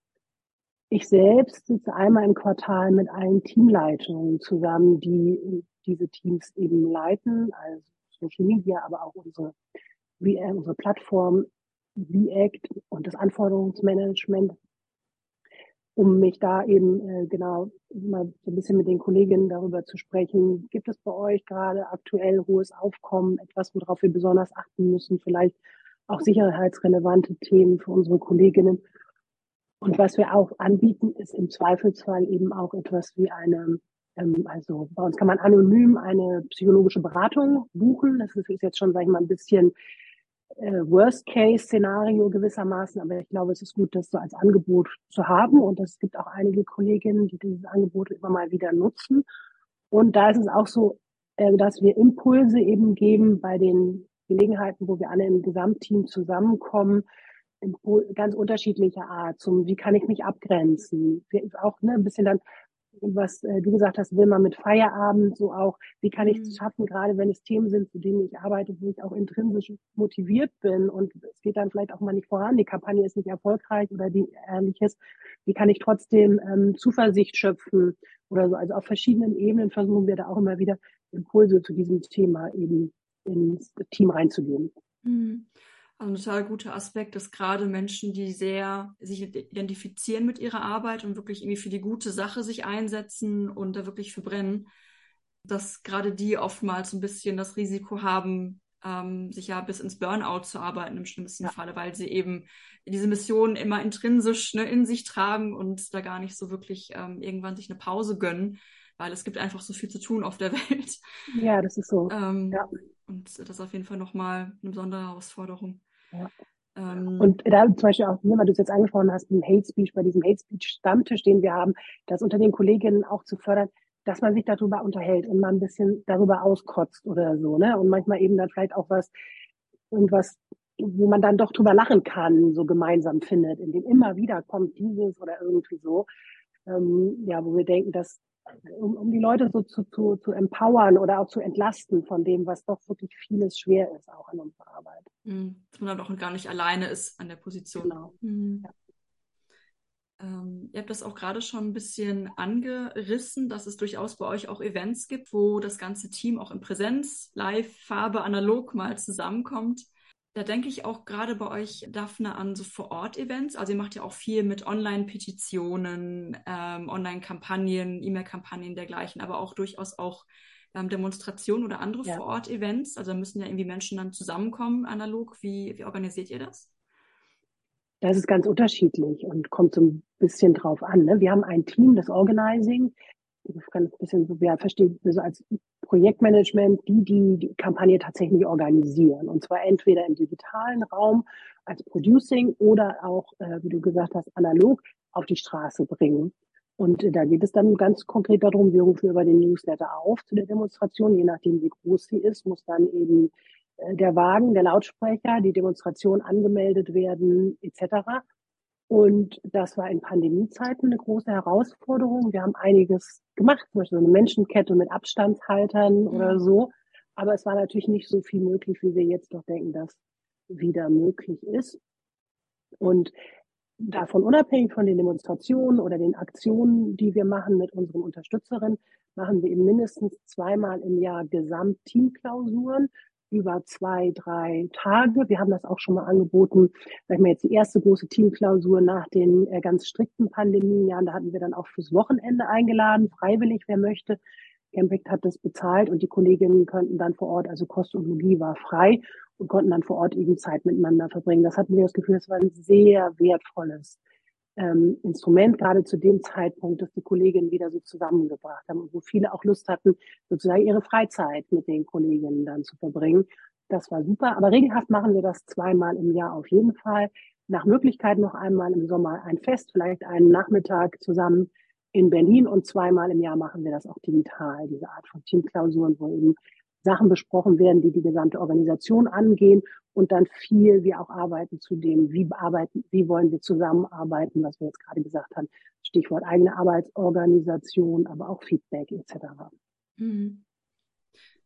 Ich selbst sitze einmal im Quartal mit allen Teamleitungen zusammen, die diese Teams eben leiten, also Social Media, aber auch unsere, wie, äh, unsere Plattform React und das Anforderungsmanagement, um mich da eben äh, genau mal so ein bisschen mit den Kolleginnen darüber zu sprechen. Gibt es bei euch gerade aktuell hohes Aufkommen, etwas, worauf wir besonders achten müssen, vielleicht auch sicherheitsrelevante Themen für unsere Kolleginnen? Und was wir auch anbieten, ist im Zweifelsfall eben auch etwas wie eine, also bei uns kann man anonym eine psychologische Beratung buchen. Das ist jetzt schon, sage ich mal, ein bisschen äh, Worst-Case-Szenario gewissermaßen, aber ich glaube, es ist gut, das so als Angebot zu haben. Und es gibt auch einige Kolleginnen, die dieses Angebot immer mal wieder nutzen. Und da ist es auch so, äh, dass wir Impulse eben geben bei den Gelegenheiten, wo wir alle im Gesamtteam zusammenkommen, ganz unterschiedlicher Art, zum wie kann ich mich abgrenzen, auch ne, ein bisschen dann, was äh, du gesagt hast, will man mit Feierabend so auch, wie kann ich es mhm. schaffen, gerade wenn es Themen sind, zu denen ich arbeite, wo ich auch intrinsisch motiviert bin und es geht dann vielleicht auch mal nicht voran, die Kampagne ist nicht erfolgreich oder die ähnliches, wie kann ich trotzdem ähm, Zuversicht schöpfen oder so. Also auf verschiedenen Ebenen versuchen wir da auch immer wieder Impulse zu diesem Thema eben ins Team reinzugeben. Mhm. Ein total guter Aspekt ist gerade Menschen, die sehr sich identifizieren mit ihrer Arbeit und wirklich irgendwie für die gute Sache sich einsetzen und da wirklich für brennen, dass gerade die oftmals ein bisschen das Risiko haben, ähm, sich ja bis ins Burnout zu arbeiten im schlimmsten ja. Falle, weil sie eben diese Mission immer intrinsisch ne, in sich tragen und da gar nicht so wirklich ähm, irgendwann sich eine Pause gönnen, weil es gibt einfach so viel zu tun auf der [laughs] Welt. Ja, das ist so. Ähm, ja. Und das ist auf jeden Fall nochmal eine besondere Herausforderung. Ja. Ähm, und da zum Beispiel auch, weil du es jetzt angesprochen hast, ein Hate Speech, bei diesem Hate Speech Stammtisch, den wir haben, das unter den Kolleginnen auch zu fördern, dass man sich darüber unterhält und mal ein bisschen darüber auskotzt oder so, ne? Und manchmal eben dann vielleicht auch was, irgendwas, wo man dann doch drüber lachen kann, so gemeinsam findet, in dem immer wieder kommt dieses oder irgendwie so. Ähm, ja, wo wir denken, dass um, um die Leute so zu, zu, zu empowern oder auch zu entlasten von dem, was doch wirklich vieles schwer ist, auch in unserer Arbeit. Mhm. Dass man dann auch gar nicht alleine ist an der Position. Genau. Mhm. Ja. Ähm, Ihr habt das auch gerade schon ein bisschen angerissen, dass es durchaus bei euch auch Events gibt, wo das ganze Team auch in Präsenz, live, Farbe, analog mal zusammenkommt. Da denke ich auch gerade bei euch, Daphne, an so Vor-Ort-Events. Also ihr macht ja auch viel mit Online-Petitionen, ähm, Online-Kampagnen, E-Mail-Kampagnen dergleichen, aber auch durchaus auch ähm, Demonstrationen oder andere ja. Vor-Ort-Events. Also da müssen ja irgendwie Menschen dann zusammenkommen, analog. Wie, wie organisiert ihr das? Das ist ganz unterschiedlich und kommt so ein bisschen drauf an. Ne? Wir haben ein Team, das Organizing, ich kann ein bisschen ja, verstehen, so als Projektmanagement, die, die die Kampagne tatsächlich organisieren. Und zwar entweder im digitalen Raum als Producing oder auch, äh, wie du gesagt hast, analog auf die Straße bringen. Und äh, da geht es dann ganz konkret darum, wir rufen über den Newsletter auf zu der Demonstration, je nachdem wie groß sie ist, muss dann eben äh, der Wagen, der Lautsprecher, die Demonstration angemeldet werden, etc. Und das war in Pandemiezeiten eine große Herausforderung. Wir haben einiges gemacht, zum Beispiel so eine Menschenkette mit Abstandshaltern oder so. Aber es war natürlich nicht so viel möglich, wie wir jetzt doch denken, dass wieder möglich ist. Und davon unabhängig von den Demonstrationen oder den Aktionen, die wir machen mit unseren Unterstützerinnen, machen wir eben mindestens zweimal im Jahr Gesamtteamklausuren über zwei, drei Tage. Wir haben das auch schon mal angeboten, sag ich mal jetzt die erste große Teamklausur nach den äh, ganz strikten Pandemienjahren. Da hatten wir dann auch fürs Wochenende eingeladen, freiwillig, wer möchte. Campact hat das bezahlt und die Kolleginnen könnten dann vor Ort, also Kost und Logie war frei und konnten dann vor Ort eben Zeit miteinander verbringen. Das hatten wir das Gefühl, es war ein sehr wertvolles ähm, Instrument, gerade zu dem Zeitpunkt, dass die Kolleginnen wieder so zusammengebracht haben und wo viele auch Lust hatten, sozusagen ihre Freizeit mit den Kolleginnen dann zu verbringen. Das war super. Aber regelhaft machen wir das zweimal im Jahr auf jeden Fall. Nach Möglichkeit noch einmal im Sommer ein Fest, vielleicht einen Nachmittag zusammen in Berlin und zweimal im Jahr machen wir das auch digital, diese Art von Teamklausuren, wo eben Sachen besprochen werden, die die gesamte Organisation angehen und dann viel wir auch arbeiten zu dem, wie arbeiten, wie wollen wir zusammenarbeiten, was wir jetzt gerade gesagt haben. Stichwort eigene Arbeitsorganisation, aber auch Feedback etc. Mhm.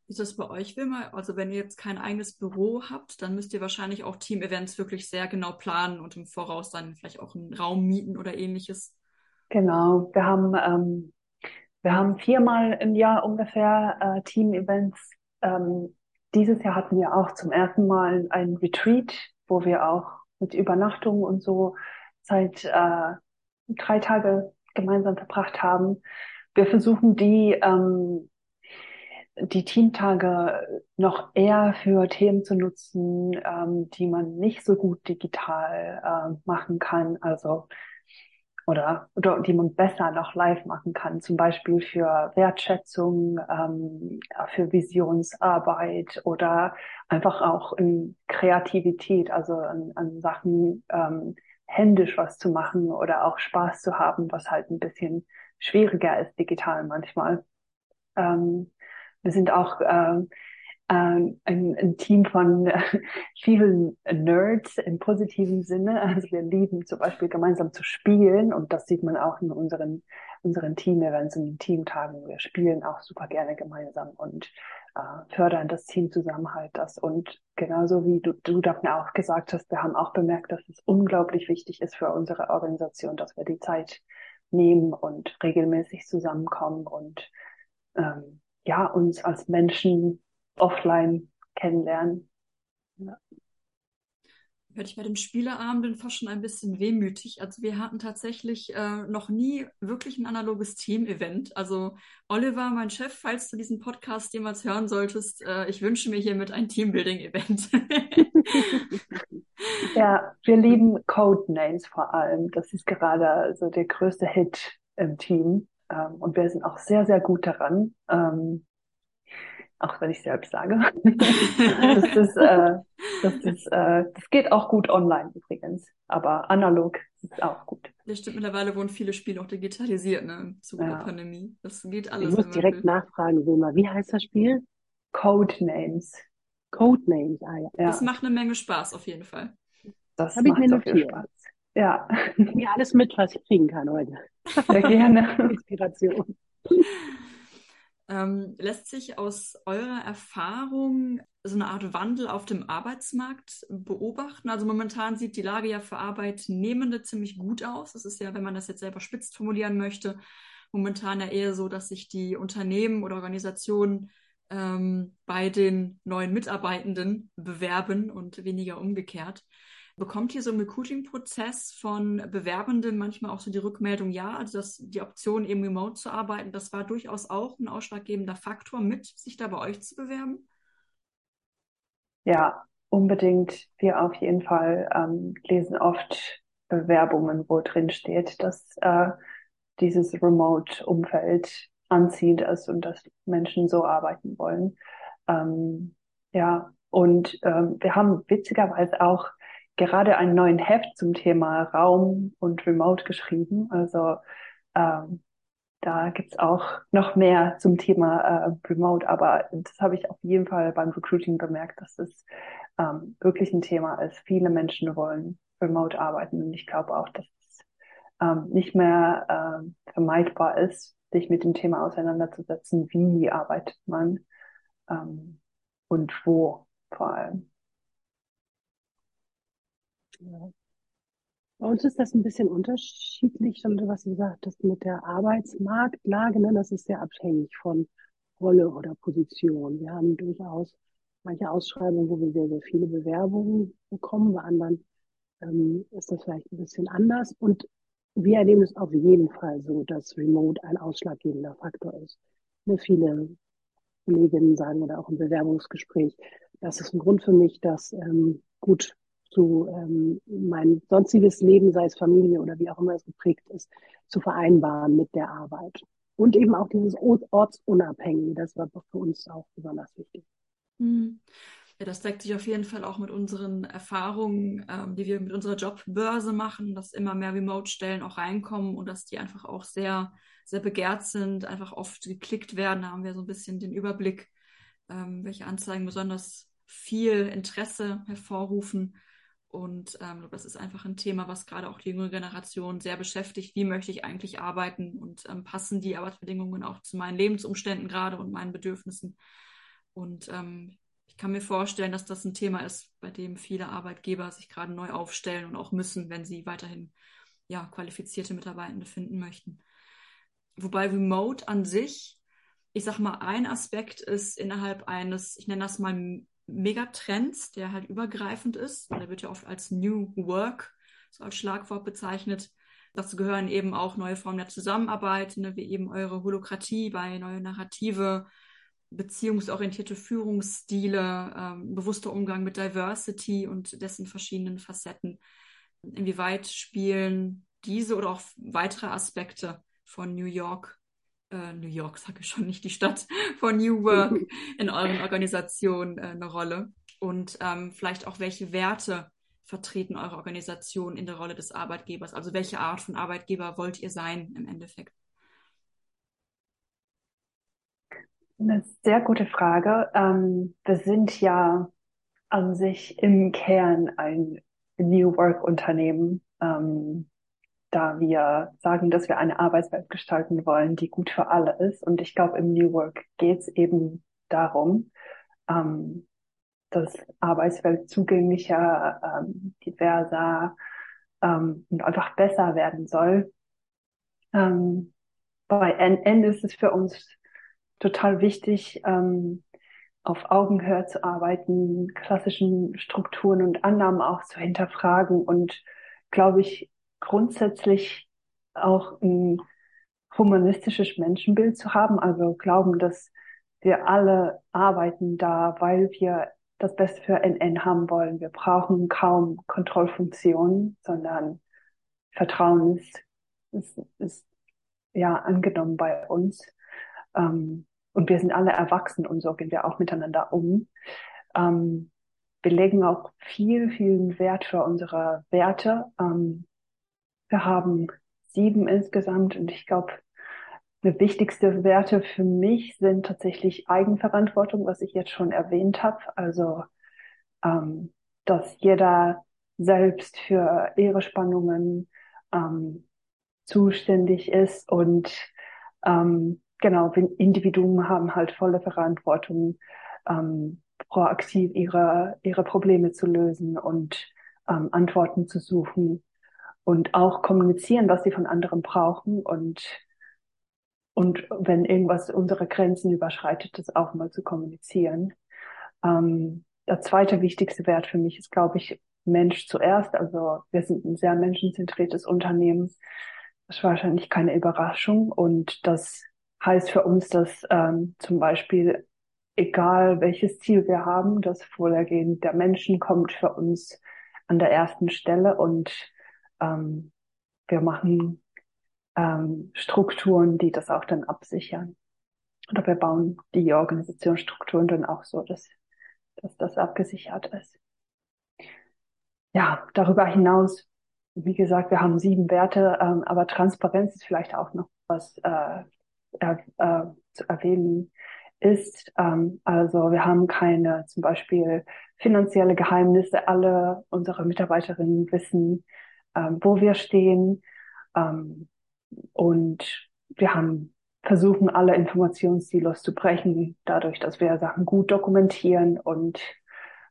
Ist das bei euch, Wilma? Also wenn ihr jetzt kein eigenes Büro habt, dann müsst ihr wahrscheinlich auch Team-Events wirklich sehr genau planen und im Voraus dann vielleicht auch einen Raum mieten oder ähnliches. Genau, wir haben ähm, wir haben viermal im Jahr ungefähr äh, Team-Events ähm, dieses Jahr hatten wir auch zum ersten Mal ein Retreat, wo wir auch mit Übernachtung und so seit äh, drei Tage gemeinsam verbracht haben. Wir versuchen die ähm, die Teamtage noch eher für Themen zu nutzen, ähm, die man nicht so gut digital äh, machen kann. Also oder, oder die man besser noch live machen kann, zum Beispiel für Wertschätzung, ähm, für Visionsarbeit oder einfach auch in Kreativität, also an, an Sachen ähm, händisch was zu machen oder auch Spaß zu haben, was halt ein bisschen schwieriger ist digital manchmal. Ähm, wir sind auch äh, ähm, ein, ein Team von äh, vielen Nerds im positiven Sinne. Also wir lieben zum Beispiel gemeinsam zu spielen und das sieht man auch in unseren, unseren Team-Events und Teamtagen. Wir spielen auch super gerne gemeinsam und äh, fördern das Teamzusammenhalt. Das und genauso wie du, du Daphne auch gesagt hast, wir haben auch bemerkt, dass es unglaublich wichtig ist für unsere Organisation, dass wir die Zeit nehmen und regelmäßig zusammenkommen und ähm, ja, uns als Menschen offline kennenlernen. Ja. Werde ich bei dem Spieleabend fast schon ein bisschen wehmütig. Also wir hatten tatsächlich äh, noch nie wirklich ein analoges Team-Event. Also Oliver, mein Chef, falls du diesen Podcast jemals hören solltest, äh, ich wünsche mir hiermit ein Teambuilding-Event. [laughs] [laughs] ja, wir lieben Codenames vor allem. Das ist gerade so der größte Hit im Team. Ähm, und wir sind auch sehr, sehr gut daran. Ähm, auch wenn ich selbst sage. [laughs] das, ist, äh, das, ist, äh, das geht auch gut online übrigens, aber analog ist auch gut. Das stimmt, mittlerweile wurden viele Spiele auch digitalisiert, ne, im Zuge ja. der Pandemie. Das geht alles. Ich muss direkt nachfragen, Wilma, wie heißt das Spiel? Codenames. Codenames, ah ja. Das macht eine Menge Spaß, auf jeden Fall. Das Hab macht ich mir notiert. Spaß. Ja. Ich mir alles mit, was ich kriegen kann heute. Sehr gerne. [laughs] Inspiration. Ähm, lässt sich aus eurer Erfahrung so eine Art Wandel auf dem Arbeitsmarkt beobachten? Also momentan sieht die Lage ja für Arbeitnehmende ziemlich gut aus. Das ist ja, wenn man das jetzt selber spitzt formulieren möchte, momentan ja eher so, dass sich die Unternehmen oder Organisationen ähm, bei den neuen Mitarbeitenden bewerben und weniger umgekehrt. Bekommt ihr so im Recruiting-Prozess von Bewerbenden manchmal auch so die Rückmeldung, ja, also dass die Option eben remote zu arbeiten, das war durchaus auch ein ausschlaggebender Faktor mit, sich da bei euch zu bewerben? Ja, unbedingt. Wir auf jeden Fall ähm, lesen oft Bewerbungen, wo drin steht, dass äh, dieses Remote-Umfeld anziehend ist und dass Menschen so arbeiten wollen. Ähm, ja, und ähm, wir haben witzigerweise auch gerade einen neuen Heft zum Thema Raum und Remote geschrieben. Also ähm, da gibt's auch noch mehr zum Thema äh, Remote, aber das habe ich auf jeden Fall beim Recruiting bemerkt, dass es ähm, wirklich ein Thema ist. Viele Menschen wollen remote arbeiten und ich glaube auch, dass es ähm, nicht mehr äh, vermeidbar ist, sich mit dem Thema auseinanderzusetzen, wie arbeitet man ähm, und wo vor allem. Ja. Bei uns ist das ein bisschen unterschiedlich, schon was du sagtest, mit der Arbeitsmarktlage. Ne? Das ist sehr abhängig von Rolle oder Position. Wir haben durchaus manche Ausschreibungen, wo wir sehr, sehr viele Bewerbungen bekommen. Bei anderen ähm, ist das vielleicht ein bisschen anders. Und wir erleben es auf jeden Fall so, dass Remote ein ausschlaggebender Faktor ist. Ne, viele Kolleginnen sagen oder auch im Bewerbungsgespräch, das ist ein Grund für mich, dass ähm, gut zu ähm, mein sonstiges Leben, sei es Familie oder wie auch immer es geprägt ist, zu vereinbaren mit der Arbeit. Und eben auch dieses Ortsunabhängige, das war für uns auch besonders wichtig. Hm. Ja, das deckt sich auf jeden Fall auch mit unseren Erfahrungen, ähm, die wir mit unserer Jobbörse machen, dass immer mehr Remote-Stellen auch reinkommen und dass die einfach auch sehr, sehr begehrt sind, einfach oft geklickt werden. Da haben wir so ein bisschen den Überblick, ähm, welche Anzeigen besonders viel Interesse hervorrufen. Und ähm, das ist einfach ein Thema, was gerade auch die jüngere Generation sehr beschäftigt. Wie möchte ich eigentlich arbeiten und ähm, passen die Arbeitsbedingungen auch zu meinen Lebensumständen gerade und meinen Bedürfnissen? Und ähm, ich kann mir vorstellen, dass das ein Thema ist, bei dem viele Arbeitgeber sich gerade neu aufstellen und auch müssen, wenn sie weiterhin ja, qualifizierte Mitarbeitende finden möchten. Wobei Remote an sich, ich sag mal, ein Aspekt ist innerhalb eines, ich nenne das mal Megatrends, der halt übergreifend ist. Der wird ja oft als New Work, so als Schlagwort bezeichnet. Dazu gehören eben auch neue Formen der Zusammenarbeit, ne, wie eben eure Holokratie bei neue Narrative, beziehungsorientierte Führungsstile, ähm, bewusster Umgang mit Diversity und dessen verschiedenen Facetten. Inwieweit spielen diese oder auch weitere Aspekte von New York äh, New York, sage ich schon nicht die Stadt, [laughs] von New Work [laughs] in euren Organisationen äh, eine Rolle? Und ähm, vielleicht auch, welche Werte vertreten eure Organisation in der Rolle des Arbeitgebers? Also welche Art von Arbeitgeber wollt ihr sein im Endeffekt? Eine sehr gute Frage. Ähm, wir sind ja an sich im Kern ein New Work Unternehmen. Ähm, da wir sagen, dass wir eine Arbeitswelt gestalten wollen, die gut für alle ist. Und ich glaube, im New Work geht es eben darum, ähm, dass Arbeitswelt zugänglicher, ähm, diverser ähm, und einfach besser werden soll. Ähm, bei NN ist es für uns total wichtig, ähm, auf Augenhöhe zu arbeiten, klassischen Strukturen und Annahmen auch zu hinterfragen und, glaube ich, grundsätzlich auch ein humanistisches Menschenbild zu haben, also glauben, dass wir alle arbeiten da, weil wir das Beste für NN haben wollen. Wir brauchen kaum Kontrollfunktionen, sondern Vertrauen ist, ist, ist ja angenommen bei uns. Ähm, und wir sind alle erwachsen und so gehen wir auch miteinander um. Ähm, wir legen auch viel, viel Wert für unsere Werte. Ähm, wir haben sieben insgesamt und ich glaube, die wichtigste Werte für mich sind tatsächlich Eigenverantwortung, was ich jetzt schon erwähnt habe. Also, ähm, dass jeder selbst für ihre Spannungen ähm, zuständig ist und ähm, genau, Individuen haben halt volle Verantwortung, ähm, proaktiv ihre, ihre Probleme zu lösen und ähm, Antworten zu suchen und auch kommunizieren, was sie von anderen brauchen und und wenn irgendwas unsere Grenzen überschreitet, das auch mal zu kommunizieren. Ähm, der zweite wichtigste Wert für mich ist, glaube ich, Mensch zuerst. Also wir sind ein sehr menschenzentriertes Unternehmen. Das ist wahrscheinlich keine Überraschung. Und das heißt für uns, dass ähm, zum Beispiel, egal welches Ziel wir haben, das Wohlergehen der Menschen kommt für uns an der ersten Stelle. Und ähm, wir machen ähm, Strukturen, die das auch dann absichern. Oder wir bauen die Organisationsstrukturen dann auch so, dass, dass das abgesichert ist. Ja, darüber hinaus, wie gesagt, wir haben sieben Werte, ähm, aber Transparenz ist vielleicht auch noch was äh, äh, äh, zu erwähnen ist. Ähm, also wir haben keine zum Beispiel finanzielle Geheimnisse. Alle unsere Mitarbeiterinnen wissen, ähm, wo wir stehen. Ähm, und wir haben versuchen, alle Informationssilos zu brechen, dadurch, dass wir Sachen gut dokumentieren und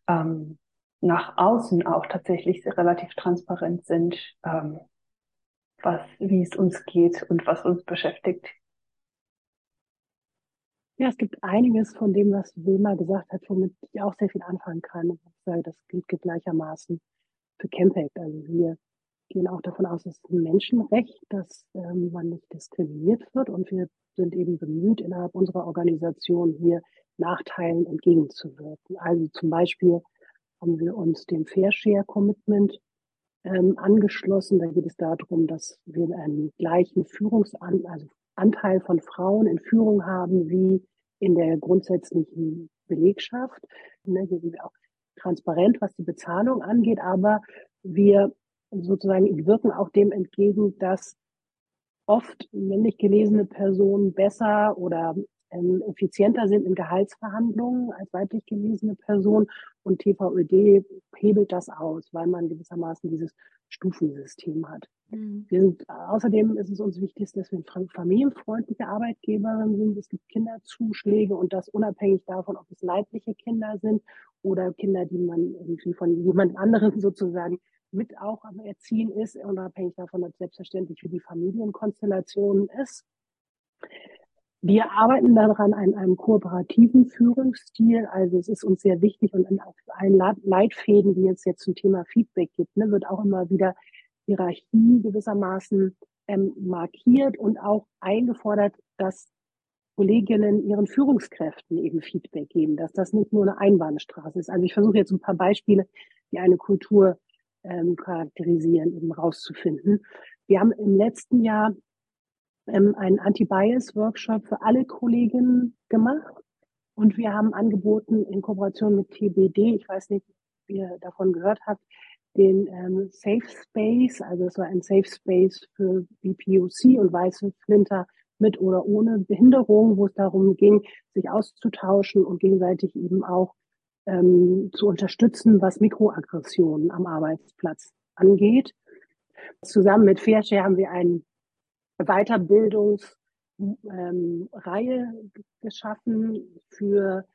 ähm, nach außen auch tatsächlich relativ transparent sind, ähm, was, wie es uns geht und was uns beschäftigt. Ja, es gibt einiges von dem, was Wilma gesagt hat, womit ich auch sehr viel anfangen kann. Ich sage, das gilt gleichermaßen für Campact. Also wir gehen auch davon aus, es ist ein Menschenrecht, dass ähm, man nicht diskriminiert wird. Und wir sind eben bemüht, innerhalb unserer Organisation hier Nachteilen entgegenzuwirken. Also zum Beispiel haben wir uns dem Fair Share Commitment ähm, angeschlossen. Da geht es darum, dass wir einen gleichen Führungsanteil, also Anteil von Frauen in Führung haben wie in der grundsätzlichen Belegschaft. Ne, hier sind wir auch transparent, was die Bezahlung angeht, aber wir sozusagen wirken auch dem entgegen, dass oft männlich gelesene Personen besser oder ähm, effizienter sind in Gehaltsverhandlungen als weiblich gelesene Personen. Und TVÖD hebelt das aus, weil man gewissermaßen dieses Stufensystem hat. Mhm. Wir sind, außerdem ist es uns wichtig, dass wir familienfreundliche Arbeitgeberinnen sind. Es gibt Kinderzuschläge und das unabhängig davon, ob es leibliche Kinder sind oder Kinder, die man irgendwie von jemand anderem [laughs] sozusagen mit auch am Erziehen ist, unabhängig davon, ob selbstverständlich wie die Familienkonstellation ist. Wir arbeiten daran an einem kooperativen Führungsstil. Also es ist uns sehr wichtig und in allen Leitfäden, die es jetzt zum Thema Feedback gibt, ne, wird auch immer wieder Hierarchie gewissermaßen ähm, markiert und auch eingefordert, dass Kolleginnen ihren Führungskräften eben Feedback geben, dass das nicht nur eine Einbahnstraße ist. Also ich versuche jetzt ein paar Beispiele, die eine Kultur ähm, charakterisieren, eben rauszufinden. Wir haben im letzten Jahr ähm, einen Anti-Bias-Workshop für alle Kolleginnen gemacht und wir haben angeboten in Kooperation mit TBD, ich weiß nicht, ob ihr davon gehört habt, den ähm, Safe Space, also es war ein Safe Space für BPOC und weiße Flinter mit oder ohne Behinderung, wo es darum ging, sich auszutauschen und gegenseitig eben auch ähm, zu unterstützen, was Mikroaggressionen am Arbeitsplatz angeht. Zusammen mit Fairshare haben wir eine Weiterbildungsreihe ähm, geschaffen für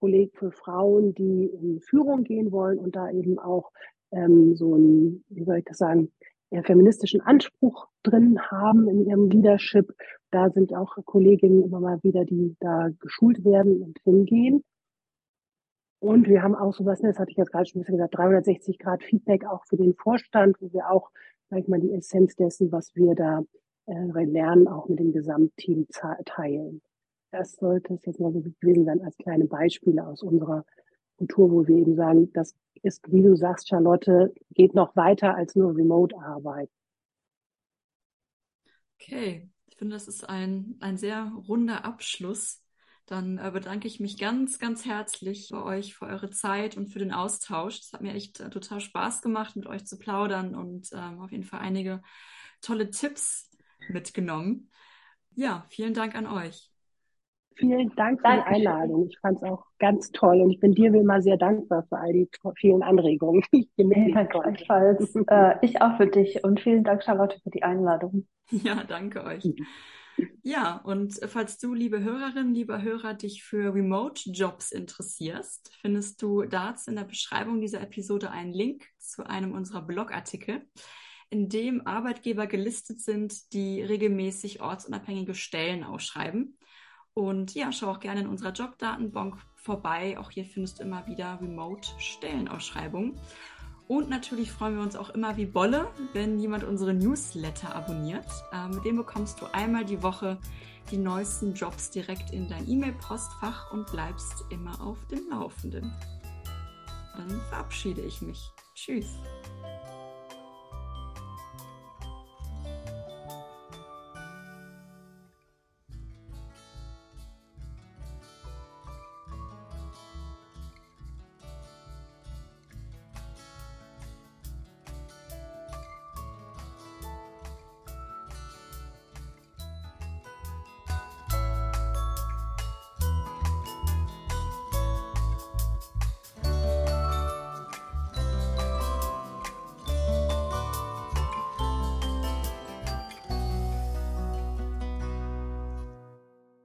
Kollegen, für Frauen, die in Führung gehen wollen und da eben auch ähm, so ein, wie soll ich das sagen, eher feministischen Anspruch drin haben in ihrem Leadership. Da sind auch Kolleginnen immer mal wieder, die da geschult werden und hingehen. Und wir haben auch sowas, ne, das hatte ich jetzt gerade schon ein bisschen gesagt, 360 Grad Feedback auch für den Vorstand, wo wir auch, sag ich mal, die Essenz dessen, was wir da äh, lernen, auch mit dem Gesamtteam teilen. Das sollte es jetzt mal so gewesen sein als kleine Beispiele aus unserer Kultur, wo wir eben sagen, das ist, wie du sagst, Charlotte, geht noch weiter als nur Remote-Arbeit. Okay, ich finde, das ist ein, ein sehr runder Abschluss dann äh, bedanke ich mich ganz, ganz herzlich bei euch für eure Zeit und für den Austausch. Es hat mir echt äh, total Spaß gemacht, mit euch zu plaudern und ähm, auf jeden Fall einige tolle Tipps mitgenommen. Ja, vielen Dank an euch. Vielen Dank für Dankeschön. die Einladung. Ich fand es auch ganz toll und ich bin dir wie immer sehr dankbar für all die vielen Anregungen. [laughs] Ich ja, gleichfalls. [laughs] äh, ich auch für dich und vielen Dank, Charlotte, für die Einladung. Ja, danke euch. Ja, und falls du, liebe Hörerin, lieber Hörer, dich für Remote-Jobs interessierst, findest du dazu in der Beschreibung dieser Episode einen Link zu einem unserer Blogartikel, in dem Arbeitgeber gelistet sind, die regelmäßig ortsunabhängige Stellen ausschreiben. Und ja, schau auch gerne in unserer Jobdatenbank vorbei. Auch hier findest du immer wieder Remote-Stellenausschreibungen. Und natürlich freuen wir uns auch immer wie Bolle, wenn jemand unsere Newsletter abonniert. Äh, mit dem bekommst du einmal die Woche die neuesten Jobs direkt in dein E-Mail-Postfach und bleibst immer auf dem Laufenden. Dann verabschiede ich mich. Tschüss.